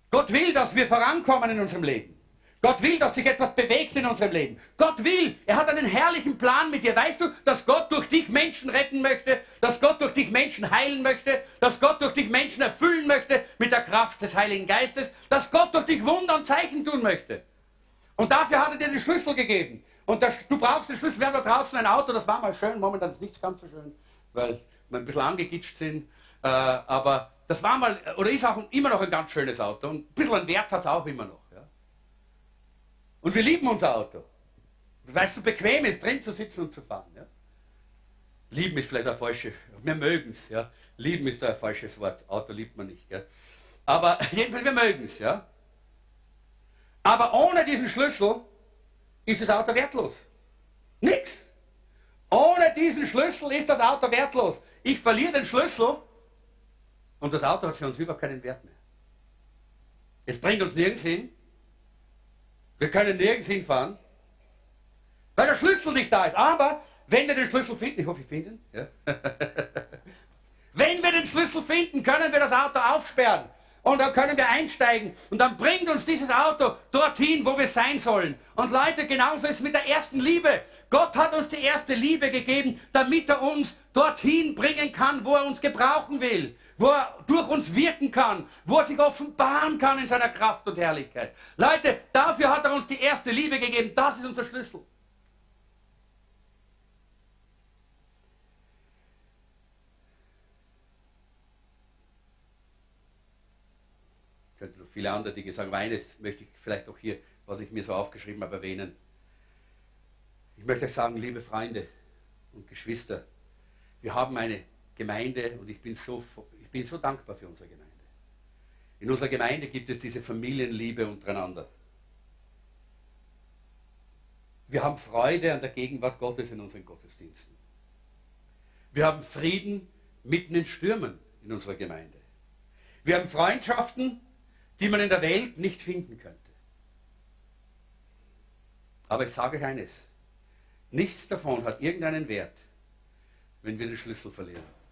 Gott will, dass wir vorankommen in unserem Leben. Gott will, dass sich etwas bewegt in unserem Leben. Gott will, er hat einen herrlichen Plan mit dir. Weißt du, dass Gott durch dich Menschen retten möchte, dass Gott durch dich Menschen heilen möchte, dass Gott durch dich Menschen erfüllen möchte mit der Kraft des Heiligen Geistes, dass Gott durch dich Wunder und Zeichen tun möchte. Und dafür hat er dir den Schlüssel gegeben. Und der, du brauchst den Schlüssel. Wir haben da draußen ein Auto, das war mal schön. Momentan ist nichts ganz so schön, weil wir ein bisschen angegitscht sind. Äh, aber das war mal, oder ist auch immer noch ein ganz schönes Auto. Und ein bisschen Wert hat es auch immer noch. Und wir lieben unser Auto. Weil es so bequem ist, drin zu sitzen und zu fahren. Ja. Lieben ist vielleicht ein falsches, wir mögen es. Ja. Lieben ist ein falsches Wort. Auto liebt man nicht. Gell. Aber jedenfalls, wir mögen es. Ja. Aber ohne diesen Schlüssel ist das Auto wertlos. Nix. Ohne diesen Schlüssel ist das Auto wertlos. Ich verliere den Schlüssel und das Auto hat für uns überhaupt keinen Wert mehr. Es bringt uns nirgends hin. Wir können nirgends hinfahren, weil der Schlüssel nicht da ist. Aber wenn wir den Schlüssel finden, ich hoffe, ich finde. Ja. wenn wir den Schlüssel finden, können wir das Auto aufsperren und dann können wir einsteigen und dann bringt uns dieses Auto dorthin, wo wir sein sollen. Und Leute, genauso ist es mit der ersten Liebe. Gott hat uns die erste Liebe gegeben, damit er uns dorthin bringen kann, wo er uns gebrauchen will, wo er durch uns wirken kann, wo er sich offenbaren kann in seiner Kraft und Herrlichkeit. Leute, dafür hat er uns die erste Liebe gegeben. Das ist unser Schlüssel. viele andere Dinge sagen. Aber eines möchte ich vielleicht auch hier, was ich mir so aufgeschrieben habe, erwähnen. Ich möchte euch sagen, liebe Freunde und Geschwister, wir haben eine Gemeinde und ich bin so, ich bin so dankbar für unsere Gemeinde. In unserer Gemeinde gibt es diese Familienliebe untereinander. Wir haben Freude an der Gegenwart Gottes in unseren Gottesdiensten. Wir haben Frieden mitten in Stürmen in unserer Gemeinde. Wir haben Freundschaften, die man in der Welt nicht finden könnte. Aber ich sage euch eines, nichts davon hat irgendeinen Wert, wenn wir den Schlüssel verlieren.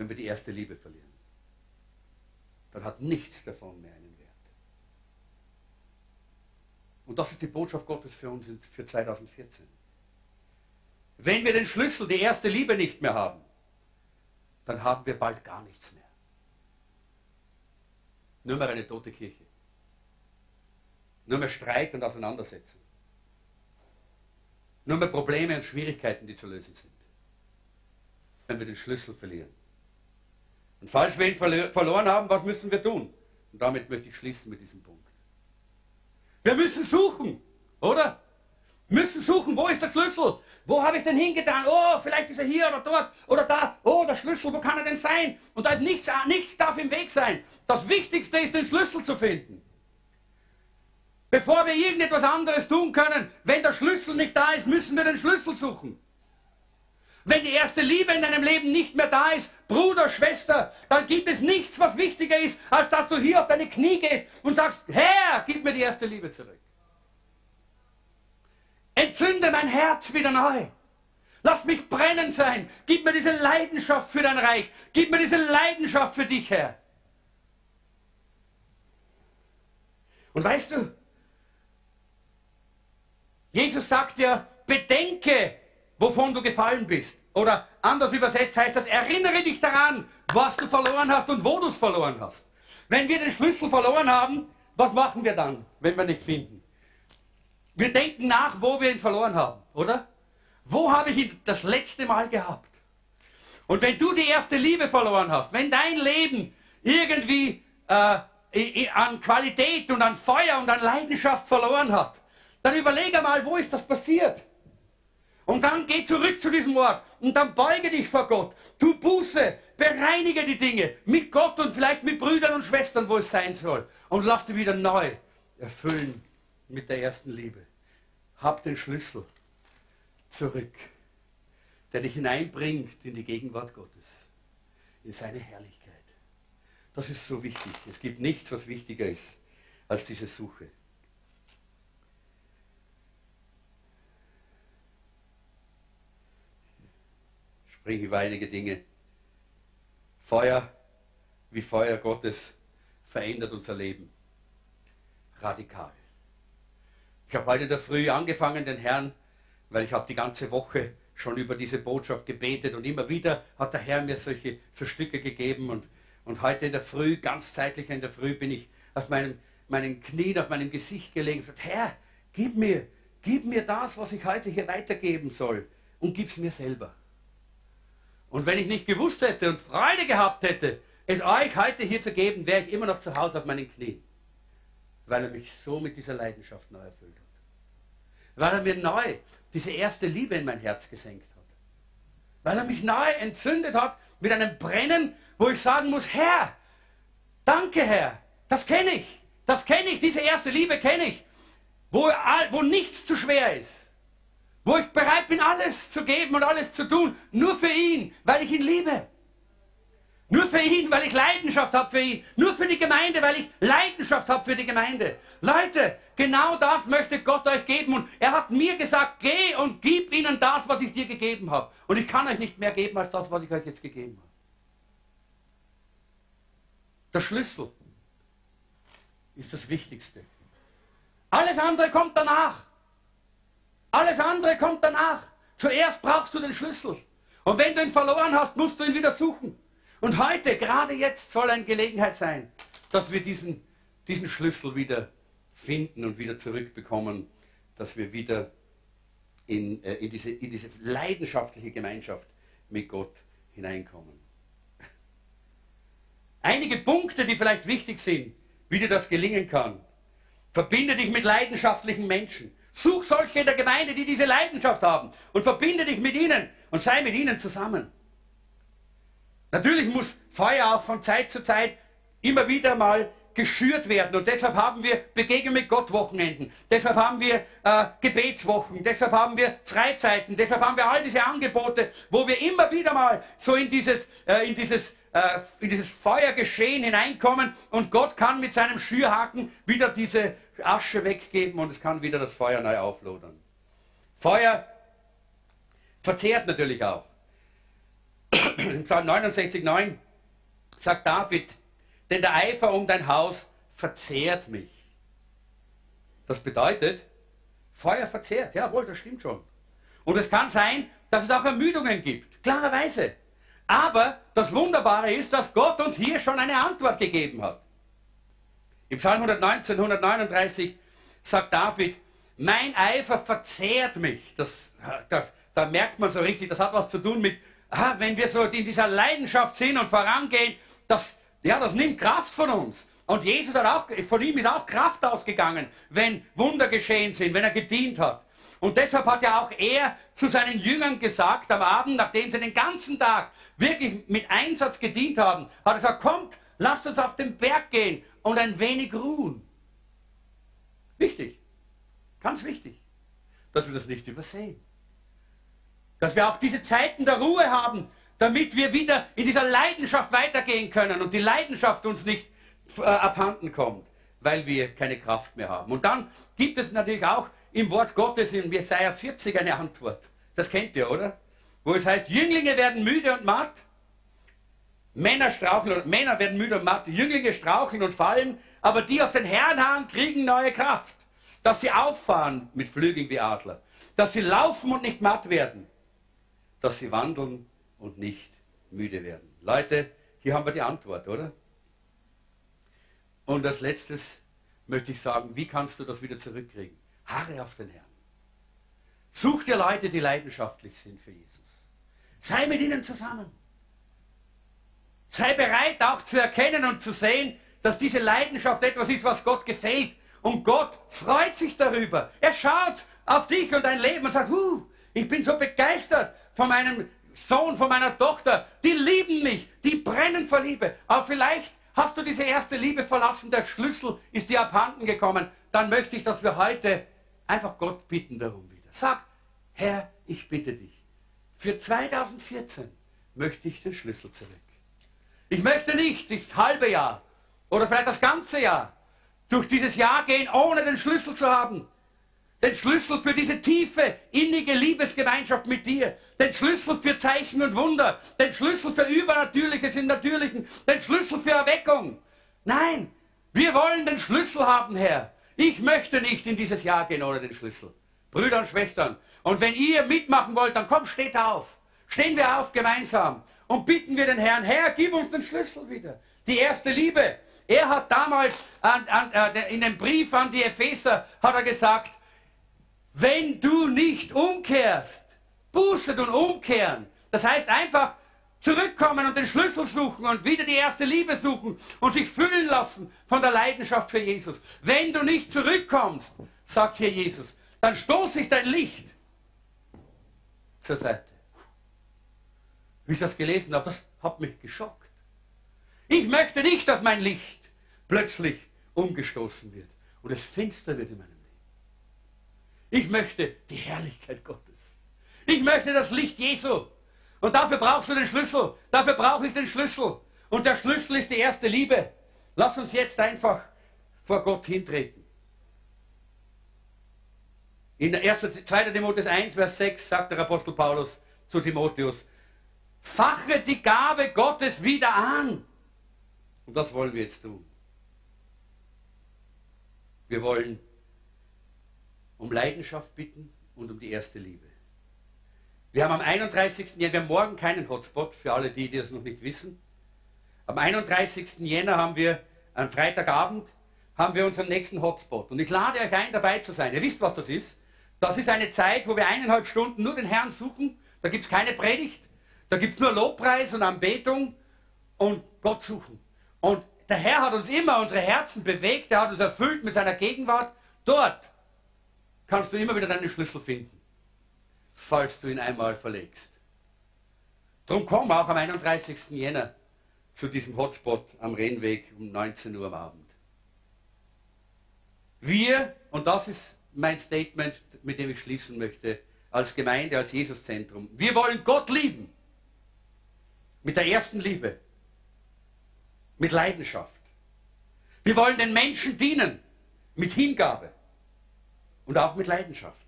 Wenn wir die erste Liebe verlieren. Dann hat nichts davon mehr einen Wert. Und das ist die Botschaft Gottes für uns für 2014. Wenn wir den Schlüssel, die erste Liebe nicht mehr haben, dann haben wir bald gar nichts mehr. Nur mehr eine tote Kirche. Nur mehr Streit und Auseinandersetzung. Nur mehr Probleme und Schwierigkeiten, die zu lösen sind. Wenn wir den Schlüssel verlieren. Und falls wir ihn verloren haben, was müssen wir tun? Und damit möchte ich schließen mit diesem Punkt. Wir müssen suchen, oder? müssen suchen, wo ist der Schlüssel? Wo habe ich den hingetan? Oh, vielleicht ist er hier oder dort oder da. Oh, der Schlüssel, wo kann er denn sein? Und da ist nichts, nichts darf im Weg sein. Das Wichtigste ist, den Schlüssel zu finden. Bevor wir irgendetwas anderes tun können, wenn der Schlüssel nicht da ist, müssen wir den Schlüssel suchen. Wenn die erste Liebe in deinem Leben nicht mehr da ist, Bruder, Schwester, dann gibt es nichts, was wichtiger ist, als dass du hier auf deine Knie gehst und sagst, Herr, gib mir die erste Liebe zurück. Entzünde mein Herz wieder neu. Lass mich brennend sein. Gib mir diese Leidenschaft für dein Reich. Gib mir diese Leidenschaft für dich, Herr. Und weißt du, Jesus sagt ja, bedenke, wovon du gefallen bist. Oder anders übersetzt heißt das, erinnere dich daran, was du verloren hast und wo du es verloren hast. Wenn wir den Schlüssel verloren haben, was machen wir dann, wenn wir nicht finden? Wir denken nach, wo wir ihn verloren haben, oder? Wo habe ich ihn das letzte Mal gehabt? Und wenn du die erste Liebe verloren hast, wenn dein Leben irgendwie äh, an Qualität und an Feuer und an Leidenschaft verloren hat, dann überlege mal, wo ist das passiert? Und dann geh zurück zu diesem Ort und dann beuge dich vor Gott. Tu Buße, bereinige die Dinge mit Gott und vielleicht mit Brüdern und Schwestern, wo es sein soll. Und lass dich wieder neu erfüllen mit der ersten Liebe hab den Schlüssel zurück, der dich hineinbringt in die Gegenwart Gottes, in seine Herrlichkeit. Das ist so wichtig. Es gibt nichts, was wichtiger ist als diese Suche. Spreche über einige Dinge. Feuer, wie Feuer Gottes, verändert unser Leben. Radikal. Ich habe heute in der Früh angefangen, den Herrn, weil ich habe die ganze Woche schon über diese Botschaft gebetet und immer wieder hat der Herr mir solche so Stücke gegeben und, und heute in der Früh, ganz zeitlich in der Früh, bin ich auf meinem, meinen Knien, auf meinem Gesicht gelegen und gesagt, Herr, gib mir, gib mir das, was ich heute hier weitergeben soll und gib es mir selber. Und wenn ich nicht gewusst hätte und Freude gehabt hätte, es euch heute hier zu geben, wäre ich immer noch zu Hause auf meinen Knien. Weil er mich so mit dieser Leidenschaft neu erfüllt hat. Weil er mir neu diese erste Liebe in mein Herz gesenkt hat. Weil er mich neu entzündet hat mit einem Brennen, wo ich sagen muss, Herr, danke Herr, das kenne ich, das kenne ich, diese erste Liebe kenne ich, wo, wo nichts zu schwer ist wo ich bereit bin, alles zu geben und alles zu tun, nur für ihn, weil ich ihn liebe. Nur für ihn, weil ich Leidenschaft habe für ihn. Nur für die Gemeinde, weil ich Leidenschaft habe für die Gemeinde. Leute, genau das möchte Gott euch geben. Und er hat mir gesagt, geh und gib ihnen das, was ich dir gegeben habe. Und ich kann euch nicht mehr geben als das, was ich euch jetzt gegeben habe. Der Schlüssel ist das Wichtigste. Alles andere kommt danach. Alles andere kommt danach. Zuerst brauchst du den Schlüssel. Und wenn du ihn verloren hast, musst du ihn wieder suchen. Und heute, gerade jetzt, soll eine Gelegenheit sein, dass wir diesen, diesen Schlüssel wieder finden und wieder zurückbekommen, dass wir wieder in, äh, in, diese, in diese leidenschaftliche Gemeinschaft mit Gott hineinkommen. Einige Punkte, die vielleicht wichtig sind, wie dir das gelingen kann. Verbinde dich mit leidenschaftlichen Menschen. Such solche in der Gemeinde, die diese Leidenschaft haben. Und verbinde dich mit ihnen und sei mit ihnen zusammen. Natürlich muss Feuer auch von Zeit zu Zeit immer wieder mal geschürt werden. Und deshalb haben wir Begegnung mit Gott Wochenenden, deshalb haben wir äh, Gebetswochen, deshalb haben wir Freizeiten, deshalb haben wir all diese Angebote, wo wir immer wieder mal so in dieses, äh, in dieses äh, in dieses Feuergeschehen hineinkommen. Und Gott kann mit seinem Schürhaken wieder diese Asche weggeben und es kann wieder das Feuer neu auflodern. Feuer verzehrt natürlich auch. Im Psalm 69,9 sagt David, denn der Eifer um dein Haus verzehrt mich. Das bedeutet, Feuer verzehrt. Jawohl, das stimmt schon. Und es kann sein, dass es auch Ermüdungen gibt. Klarerweise. Aber das Wunderbare ist, dass Gott uns hier schon eine Antwort gegeben hat. Im Psalm 119, 139 sagt David, mein Eifer verzehrt mich. Das, das, da merkt man so richtig, das hat was zu tun mit, ah, wenn wir so in dieser Leidenschaft sind und vorangehen, das, ja, das nimmt Kraft von uns. Und Jesus hat auch, von ihm ist auch Kraft ausgegangen, wenn Wunder geschehen sind, wenn er gedient hat. Und deshalb hat ja auch er zu seinen Jüngern gesagt am Abend, nachdem sie den ganzen Tag wirklich mit Einsatz gedient haben, hat er gesagt, kommt, lasst uns auf den Berg gehen und ein wenig ruhen. Wichtig, ganz wichtig, dass wir das nicht übersehen. Dass wir auch diese Zeiten der Ruhe haben, damit wir wieder in dieser Leidenschaft weitergehen können und die Leidenschaft uns nicht äh, abhanden kommt, weil wir keine Kraft mehr haben. Und dann gibt es natürlich auch im Wort Gottes in Jesaja 40 eine Antwort. Das kennt ihr, oder? Wo es heißt, Jünglinge werden müde und matt, Männer straucheln, Männer werden müde und matt, Jünglinge straucheln und fallen, aber die auf den Herrn harren, kriegen neue Kraft. Dass sie auffahren mit Flügeln wie Adler. Dass sie laufen und nicht matt werden. Dass sie wandeln und nicht müde werden. Leute, hier haben wir die Antwort, oder? Und als letztes möchte ich sagen, wie kannst du das wieder zurückkriegen? Harre auf den Herrn. Such dir Leute, die leidenschaftlich sind für Jesus. Sei mit ihnen zusammen. Sei bereit auch zu erkennen und zu sehen, dass diese Leidenschaft etwas ist, was Gott gefällt. Und Gott freut sich darüber. Er schaut auf dich und dein Leben und sagt, uh, ich bin so begeistert von meinem Sohn, von meiner Tochter. Die lieben mich, die brennen vor Liebe. Aber vielleicht hast du diese erste Liebe verlassen, der Schlüssel ist dir abhanden gekommen. Dann möchte ich, dass wir heute einfach Gott bitten darum wieder. Sag, Herr, ich bitte dich, für 2014 möchte ich den Schlüssel zurück. Ich möchte nicht das halbe Jahr oder vielleicht das ganze Jahr durch dieses Jahr gehen, ohne den Schlüssel zu haben. Den Schlüssel für diese tiefe, innige Liebesgemeinschaft mit dir. Den Schlüssel für Zeichen und Wunder. Den Schlüssel für Übernatürliches im Natürlichen. Den Schlüssel für Erweckung. Nein, wir wollen den Schlüssel haben, Herr. Ich möchte nicht in dieses Jahr gehen ohne den Schlüssel. Brüder und Schwestern. Und wenn ihr mitmachen wollt, dann kommt, steht auf. Stehen wir auf gemeinsam und bitten wir den Herrn, Herr, gib uns den Schlüssel wieder. Die erste Liebe. Er hat damals an, an, äh, in dem Brief an die Epheser hat er gesagt, wenn du nicht umkehrst, bußet und umkehren. Das heißt einfach zurückkommen und den Schlüssel suchen und wieder die erste Liebe suchen und sich füllen lassen von der Leidenschaft für Jesus. Wenn du nicht zurückkommst, sagt hier Jesus, dann stoße ich dein Licht zur Seite. Wie ich das gelesen habe, das hat mich geschockt. Ich möchte nicht, dass mein Licht plötzlich umgestoßen wird und es finster wird in meinem Leben. Ich möchte die Herrlichkeit Gottes. Ich möchte das Licht Jesu. Und dafür brauchst du den Schlüssel. Dafür brauche ich den Schlüssel. Und der Schlüssel ist die erste Liebe. Lass uns jetzt einfach vor Gott hintreten. In 1. 2. Timotheus 1, Vers 6 sagt der Apostel Paulus zu Timotheus, fache die Gabe Gottes wieder an. Und das wollen wir jetzt tun. Wir wollen um Leidenschaft bitten und um die erste Liebe. Wir haben am 31. Jänner, wir haben morgen keinen Hotspot, für alle die, die das noch nicht wissen. Am 31. Jänner haben wir, am Freitagabend, haben wir unseren nächsten Hotspot. Und ich lade euch ein, dabei zu sein. Ihr wisst, was das ist. Das ist eine Zeit, wo wir eineinhalb Stunden nur den Herrn suchen. Da gibt es keine Predigt. Da gibt es nur Lobpreis und Anbetung und Gott suchen. Und der Herr hat uns immer unsere Herzen bewegt. Er hat uns erfüllt mit seiner Gegenwart. Dort kannst du immer wieder deinen Schlüssel finden falls du ihn einmal verlegst. Drum komm auch am 31. Jänner zu diesem Hotspot am Rennweg um 19 Uhr am Abend. Wir, und das ist mein Statement, mit dem ich schließen möchte, als Gemeinde, als Jesuszentrum, wir wollen Gott lieben. Mit der ersten Liebe. Mit Leidenschaft. Wir wollen den Menschen dienen. Mit Hingabe. Und auch mit Leidenschaft.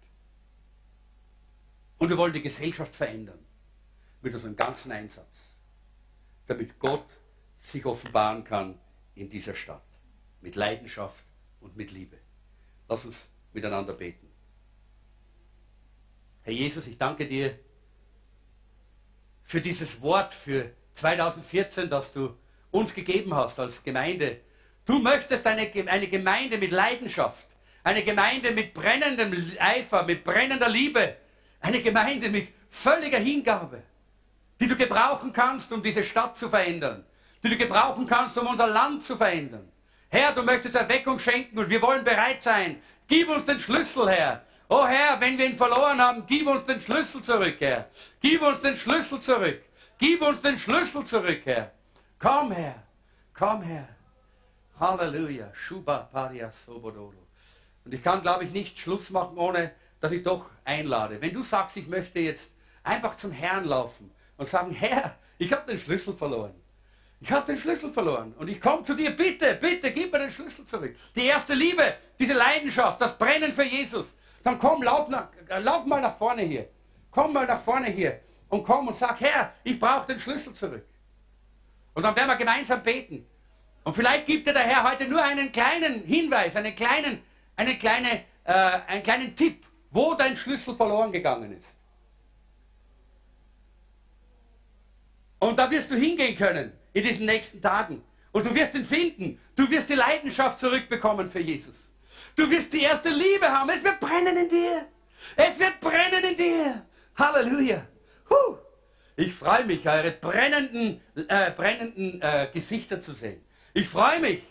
Und wir wollen die Gesellschaft verändern mit unserem ganzen Einsatz, damit Gott sich offenbaren kann in dieser Stadt mit Leidenschaft und mit Liebe. Lass uns miteinander beten. Herr Jesus, ich danke dir für dieses Wort für 2014, das du uns gegeben hast als Gemeinde. Du möchtest eine, eine Gemeinde mit Leidenschaft, eine Gemeinde mit brennendem Eifer, mit brennender Liebe, eine Gemeinde mit völliger Hingabe, die du gebrauchen kannst, um diese Stadt zu verändern, die du gebrauchen kannst, um unser Land zu verändern. Herr, du möchtest Erweckung schenken und wir wollen bereit sein. Gib uns den Schlüssel, Herr. Oh Herr, wenn wir ihn verloren haben, gib uns den Schlüssel zurück, Herr. Gib uns den Schlüssel zurück. Gib uns den Schlüssel zurück, Herr. Komm, Herr. Komm, Herr. Halleluja. Shuba Paria Sobodoro. Und ich kann, glaube ich, nicht Schluss machen, ohne dass ich doch einlade. Wenn du sagst, ich möchte jetzt einfach zum Herrn laufen und sagen, Herr, ich habe den Schlüssel verloren. Ich habe den Schlüssel verloren und ich komme zu dir, bitte, bitte, gib mir den Schlüssel zurück. Die erste Liebe, diese Leidenschaft, das Brennen für Jesus. Dann komm, lauf, nach, lauf mal nach vorne hier. Komm mal nach vorne hier und komm und sag, Herr, ich brauche den Schlüssel zurück. Und dann werden wir gemeinsam beten. Und vielleicht gibt dir der Herr heute nur einen kleinen Hinweis, einen kleinen, eine kleine, äh, einen kleinen Tipp wo dein Schlüssel verloren gegangen ist. Und da wirst du hingehen können in diesen nächsten Tagen. Und du wirst ihn finden. Du wirst die Leidenschaft zurückbekommen für Jesus. Du wirst die erste Liebe haben. Es wird brennen in dir. Es wird brennen in dir. Halleluja. Huh. Ich freue mich, eure brennenden, äh, brennenden äh, Gesichter zu sehen. Ich freue mich,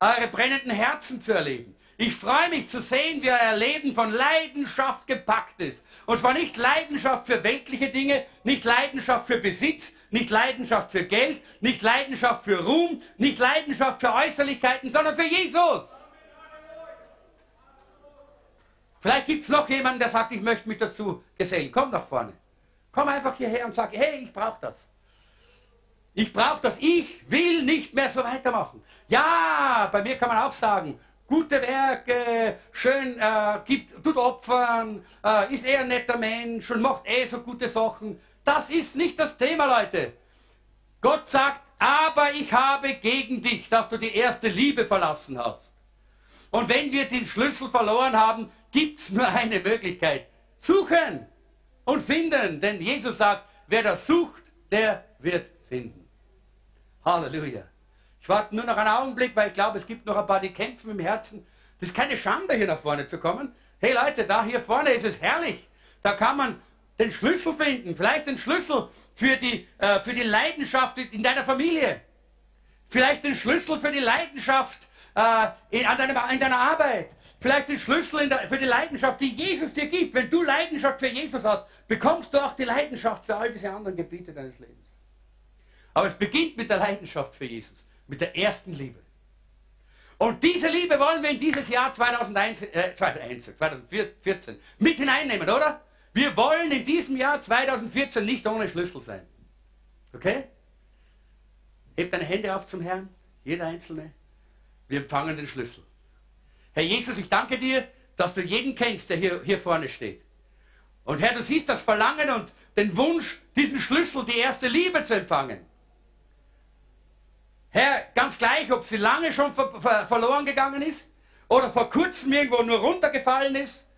eure brennenden Herzen zu erleben. Ich freue mich zu sehen, wie euer Leben von Leidenschaft gepackt ist. Und zwar nicht Leidenschaft für weltliche Dinge, nicht Leidenschaft für Besitz, nicht Leidenschaft für Geld, nicht Leidenschaft für Ruhm, nicht Leidenschaft für Äußerlichkeiten, sondern für Jesus. Vielleicht gibt es noch jemanden, der sagt, ich möchte mich dazu gesellen. Komm nach vorne. Komm einfach hierher und sag, hey, ich brauche das. Ich brauche das. Ich will nicht mehr so weitermachen. Ja, bei mir kann man auch sagen, gute Werke, schön, äh, gibt, tut Opfern, äh, ist eher ein netter Mensch und macht eh so gute Sachen. Das ist nicht das Thema, Leute. Gott sagt, aber ich habe gegen dich, dass du die erste Liebe verlassen hast. Und wenn wir den Schlüssel verloren haben, gibt es nur eine Möglichkeit. Suchen und finden. Denn Jesus sagt, wer das sucht, der wird finden. Halleluja. Ich warte nur noch einen Augenblick, weil ich glaube, es gibt noch ein paar, die kämpfen im Herzen. Das ist keine Schande, hier nach vorne zu kommen. Hey Leute, da hier vorne ist es herrlich. Da kann man den Schlüssel finden. Vielleicht den Schlüssel für die, äh, für die Leidenschaft in deiner Familie. Vielleicht den Schlüssel für die Leidenschaft äh, in, an deinem, in deiner Arbeit. Vielleicht den Schlüssel der, für die Leidenschaft, die Jesus dir gibt. Wenn du Leidenschaft für Jesus hast, bekommst du auch die Leidenschaft für all diese anderen Gebiete deines Lebens. Aber es beginnt mit der Leidenschaft für Jesus, mit der ersten Liebe. Und diese Liebe wollen wir in dieses Jahr 2001, äh, 2014 mit hineinnehmen, oder? Wir wollen in diesem Jahr 2014 nicht ohne Schlüssel sein. Okay? Hebt deine Hände auf zum Herrn, jeder Einzelne. Wir empfangen den Schlüssel. Herr Jesus, ich danke dir, dass du jeden kennst, der hier, hier vorne steht. Und Herr, du siehst das Verlangen und den Wunsch, diesen Schlüssel, die erste Liebe zu empfangen. Herr, ganz gleich, ob sie lange schon ver ver verloren gegangen ist oder vor kurzem irgendwo nur runtergefallen ist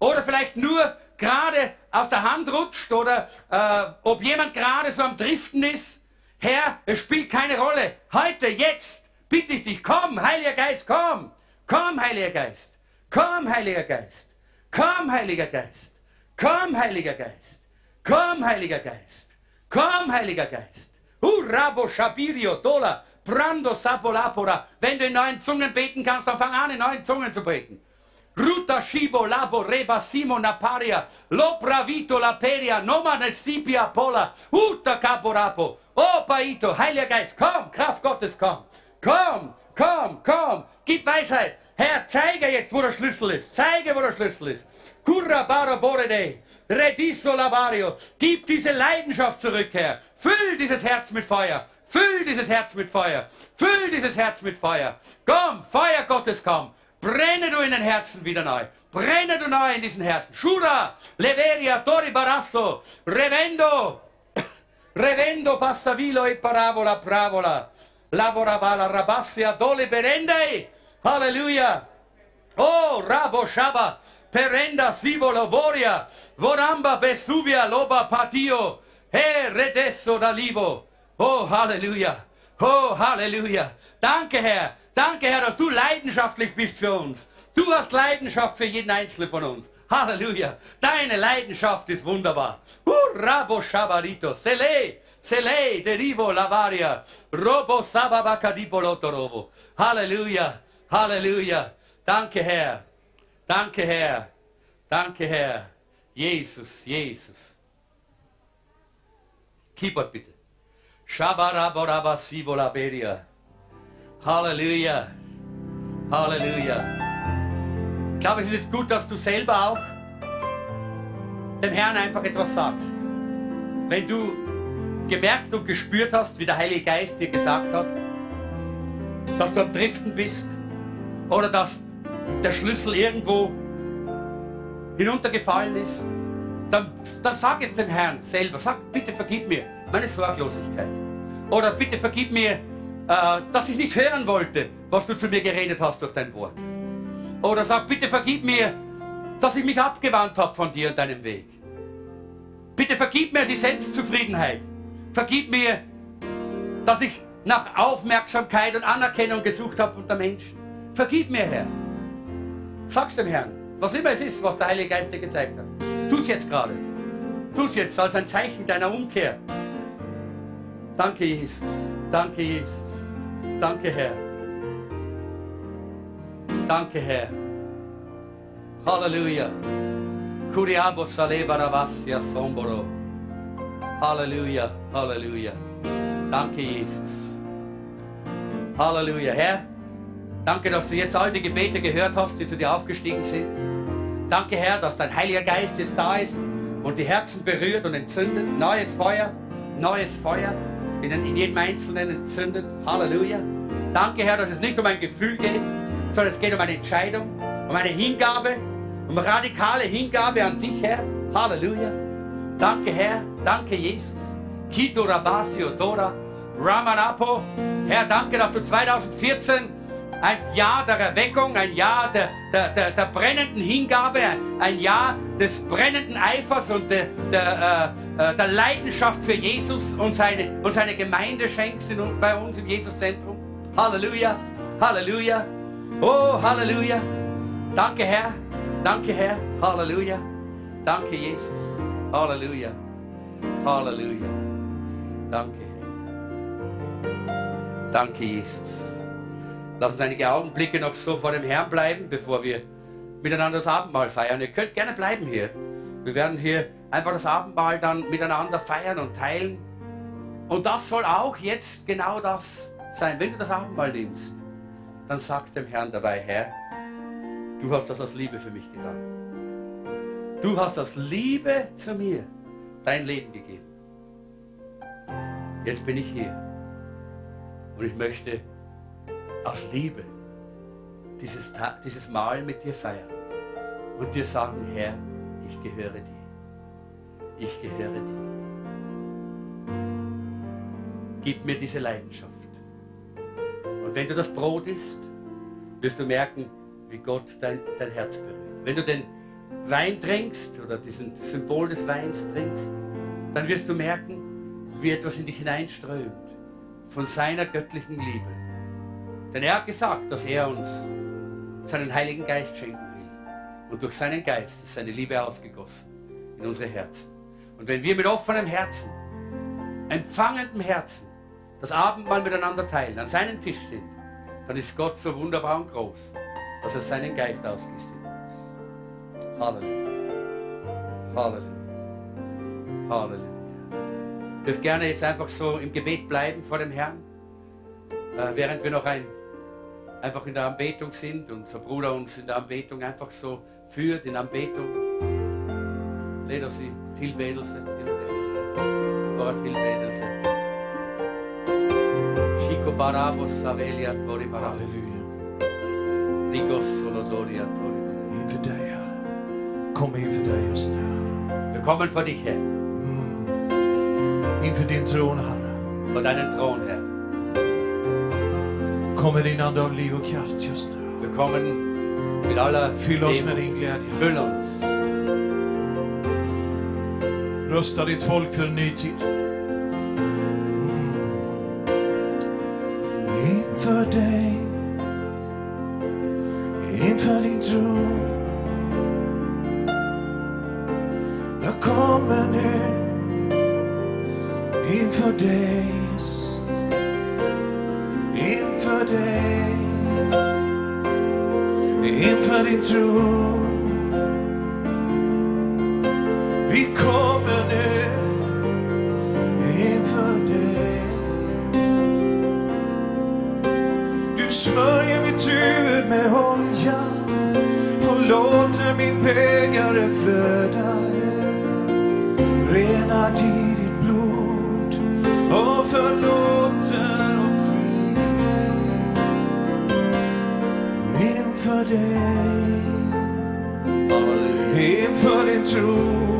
oder vielleicht nur gerade aus der Hand rutscht oder äh, ob jemand gerade so am Driften ist. Herr, es spielt keine Rolle. Heute, jetzt bitte ich dich, komm, Heiliger Geist, komm. Komm, Heiliger Geist. Komm, Heiliger Geist. Komm, Heiliger Geist. Komm, Heiliger Geist. Komm, Heiliger Geist. Komm, Heiliger Geist. Hurrabo Shabirio Dola. Brando Sapolapora. Wenn du in neuen Zungen beten kannst, dann fang an, in neuen Zungen zu beten. Ruta Shibo Labo Reba Simo Naparia. Lopra Vito Laperia. Noma Nesipia Pola. Uta Caporapo. Oh Paito. Heiliger Geist, komm. Kraft Gottes, komm. Komm, komm, komm. Gib Weisheit. Herr, zeige jetzt, wo der Schlüssel ist. Zeige, wo der Schlüssel ist. Curra bara borede. Redisso lavario. Gib diese Leidenschaft zurück, Herr. Füll dieses Herz mit Feuer. Füll dieses Herz mit Feuer. Füll dieses Herz mit Feuer. Komm, Feuer Gottes, komm. Brenne du in den Herzen wieder neu. Brenne du neu in diesen Herzen. Shura, Leveria, Tori Barasso, Revendo, Revendo, Passavilo e Parabola, Pravola, Lavoravala, Rabassia, Dole, Berendei. Halleluja. Oh, Rabo, Shaba, Perenda, Sivo, Lovoria, Voramba, Vesuvia, Loba, Patio, He, Redesso, Dalivo. Oh, Halleluja. Oh, Halleluja. Danke, Herr. Danke, Herr, dass du leidenschaftlich bist für uns. Du hast Leidenschaft für jeden Einzelnen von uns. Halleluja. Deine Leidenschaft ist wunderbar. Rabo Shabarito. Sele. Sele. Derivo Lavaria. Robo Sababacadipolotorobo. Halleluja. Halleluja. Danke, Herr. Danke, Herr. Danke, Herr. Jesus, Jesus. Keyboard bitte. Shabaraborabasivo Halleluja. Halleluja. Ich glaube, es ist gut, dass du selber auch dem Herrn einfach etwas sagst. Wenn du gemerkt und gespürt hast, wie der Heilige Geist dir gesagt hat, dass du am Driften bist oder dass der Schlüssel irgendwo hinuntergefallen ist, dann, dann sag es dem Herrn selber. Sag, bitte vergib mir meine Sorglosigkeit. Oder bitte vergib mir, äh, dass ich nicht hören wollte, was du zu mir geredet hast durch dein Wort. Oder sag, bitte vergib mir, dass ich mich abgewandt habe von dir und deinem Weg. Bitte vergib mir die Selbstzufriedenheit. Vergib mir, dass ich nach Aufmerksamkeit und Anerkennung gesucht habe unter Menschen. Vergib mir, Herr. Sag's dem Herrn, was immer es ist, was der Heilige Geist dir gezeigt hat. Tu es jetzt gerade. Tu es jetzt als ein Zeichen deiner Umkehr. Danke, Jesus. Danke, Jesus. Danke, Herr. Danke, Herr. Halleluja. Kuriabo saleva ravassia somboro. Halleluja, Halleluja. Danke, Jesus. Halleluja, Herr. Danke, dass du jetzt all die Gebete gehört hast, die zu dir aufgestiegen sind. Danke, Herr, dass dein Heiliger Geist jetzt da ist und die Herzen berührt und entzündet. Neues Feuer, neues Feuer. in, in jedem Einzelnen entzündet. Halleluja. Danke, Herr, dass es nicht um ein Gefühl geht, sondern es geht um eine Entscheidung, um eine Hingabe, um radikale Hingabe an dich, Herr. Halleluja. Danke, Herr. Danke, Jesus. Kito Rabasio Dora Ramanapo. Herr, danke, dass du 2014 ein Jahr der Erweckung, ein Jahr der, der, der, der brennenden Hingabe, ein Jahr des brennenden Eifers und der, der, äh, äh, der Leidenschaft für Jesus und seine, und seine Gemeinde schenkst in, bei uns im Jesuszentrum. Halleluja, Halleluja, oh Halleluja. Danke Herr, danke Herr, Halleluja. Danke Jesus, Halleluja, Halleluja. Danke. Danke Jesus. Lass uns einige Augenblicke noch so vor dem Herrn bleiben, bevor wir miteinander das Abendmahl feiern. Ihr könnt gerne bleiben hier. Wir werden hier einfach das Abendmahl dann miteinander feiern und teilen. Und das soll auch jetzt genau das sein. Wenn du das Abendmahl nimmst, dann sag dem Herrn dabei, Herr, du hast das aus Liebe für mich getan. Du hast aus Liebe zu mir dein Leben gegeben. Jetzt bin ich hier und ich möchte aus Liebe dieses, Tag, dieses Mahl mit dir feiern und dir sagen, Herr, ich gehöre dir. Ich gehöre dir. Gib mir diese Leidenschaft. Und wenn du das Brot isst, wirst du merken, wie Gott dein, dein Herz berührt. Wenn du den Wein trinkst oder diesen Symbol des Weins trinkst, dann wirst du merken, wie etwas in dich hineinströmt von seiner göttlichen Liebe. Denn er hat gesagt, dass er uns seinen Heiligen Geist schenken will. Und durch seinen Geist ist seine Liebe ausgegossen in unsere Herzen. Und wenn wir mit offenem Herzen, empfangendem Herzen, das Abendmahl miteinander teilen, an seinem Tisch sind, dann ist Gott so wunderbar und groß, dass er seinen Geist ausgießt. Halleluja. Halleluja. Halleluja. Dürft gerne jetzt einfach so im Gebet bleiben vor dem Herrn, äh, während wir noch ein einfach in der Anbetung sind und unser Bruder uns in der Anbetung einfach so führt in Anbetung. Leder sie tilbedelse, tilbedelse, bara tilbedelse. Chico barabos savelia tori barabos. Halleluja. Rigos solodoria tori. Inför dig, Herre. Kom inför dig just nu. Wir kommen vor dich, Herr, Mm. Inför din tron, Herre. vor deinen Thron, Herr. Kom med din ande av liv och kraft just nu. Wir kommen mit aller Fyll oss med din glädje. Füll uns. Rösta ditt folk för en ny tid. Mm. Inför dig, inför din tron. Inför din tron. Vi kommer nu inför dig. Du smörjer mitt huvud med olja och låter min bägare flöda today. Infinite truth.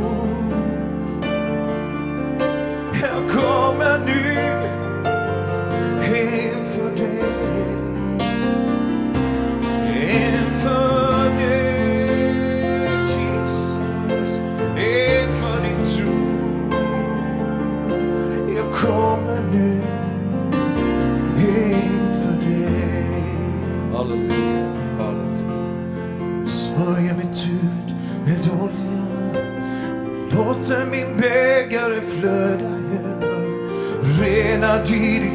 Låter min bägare flöda över Rena i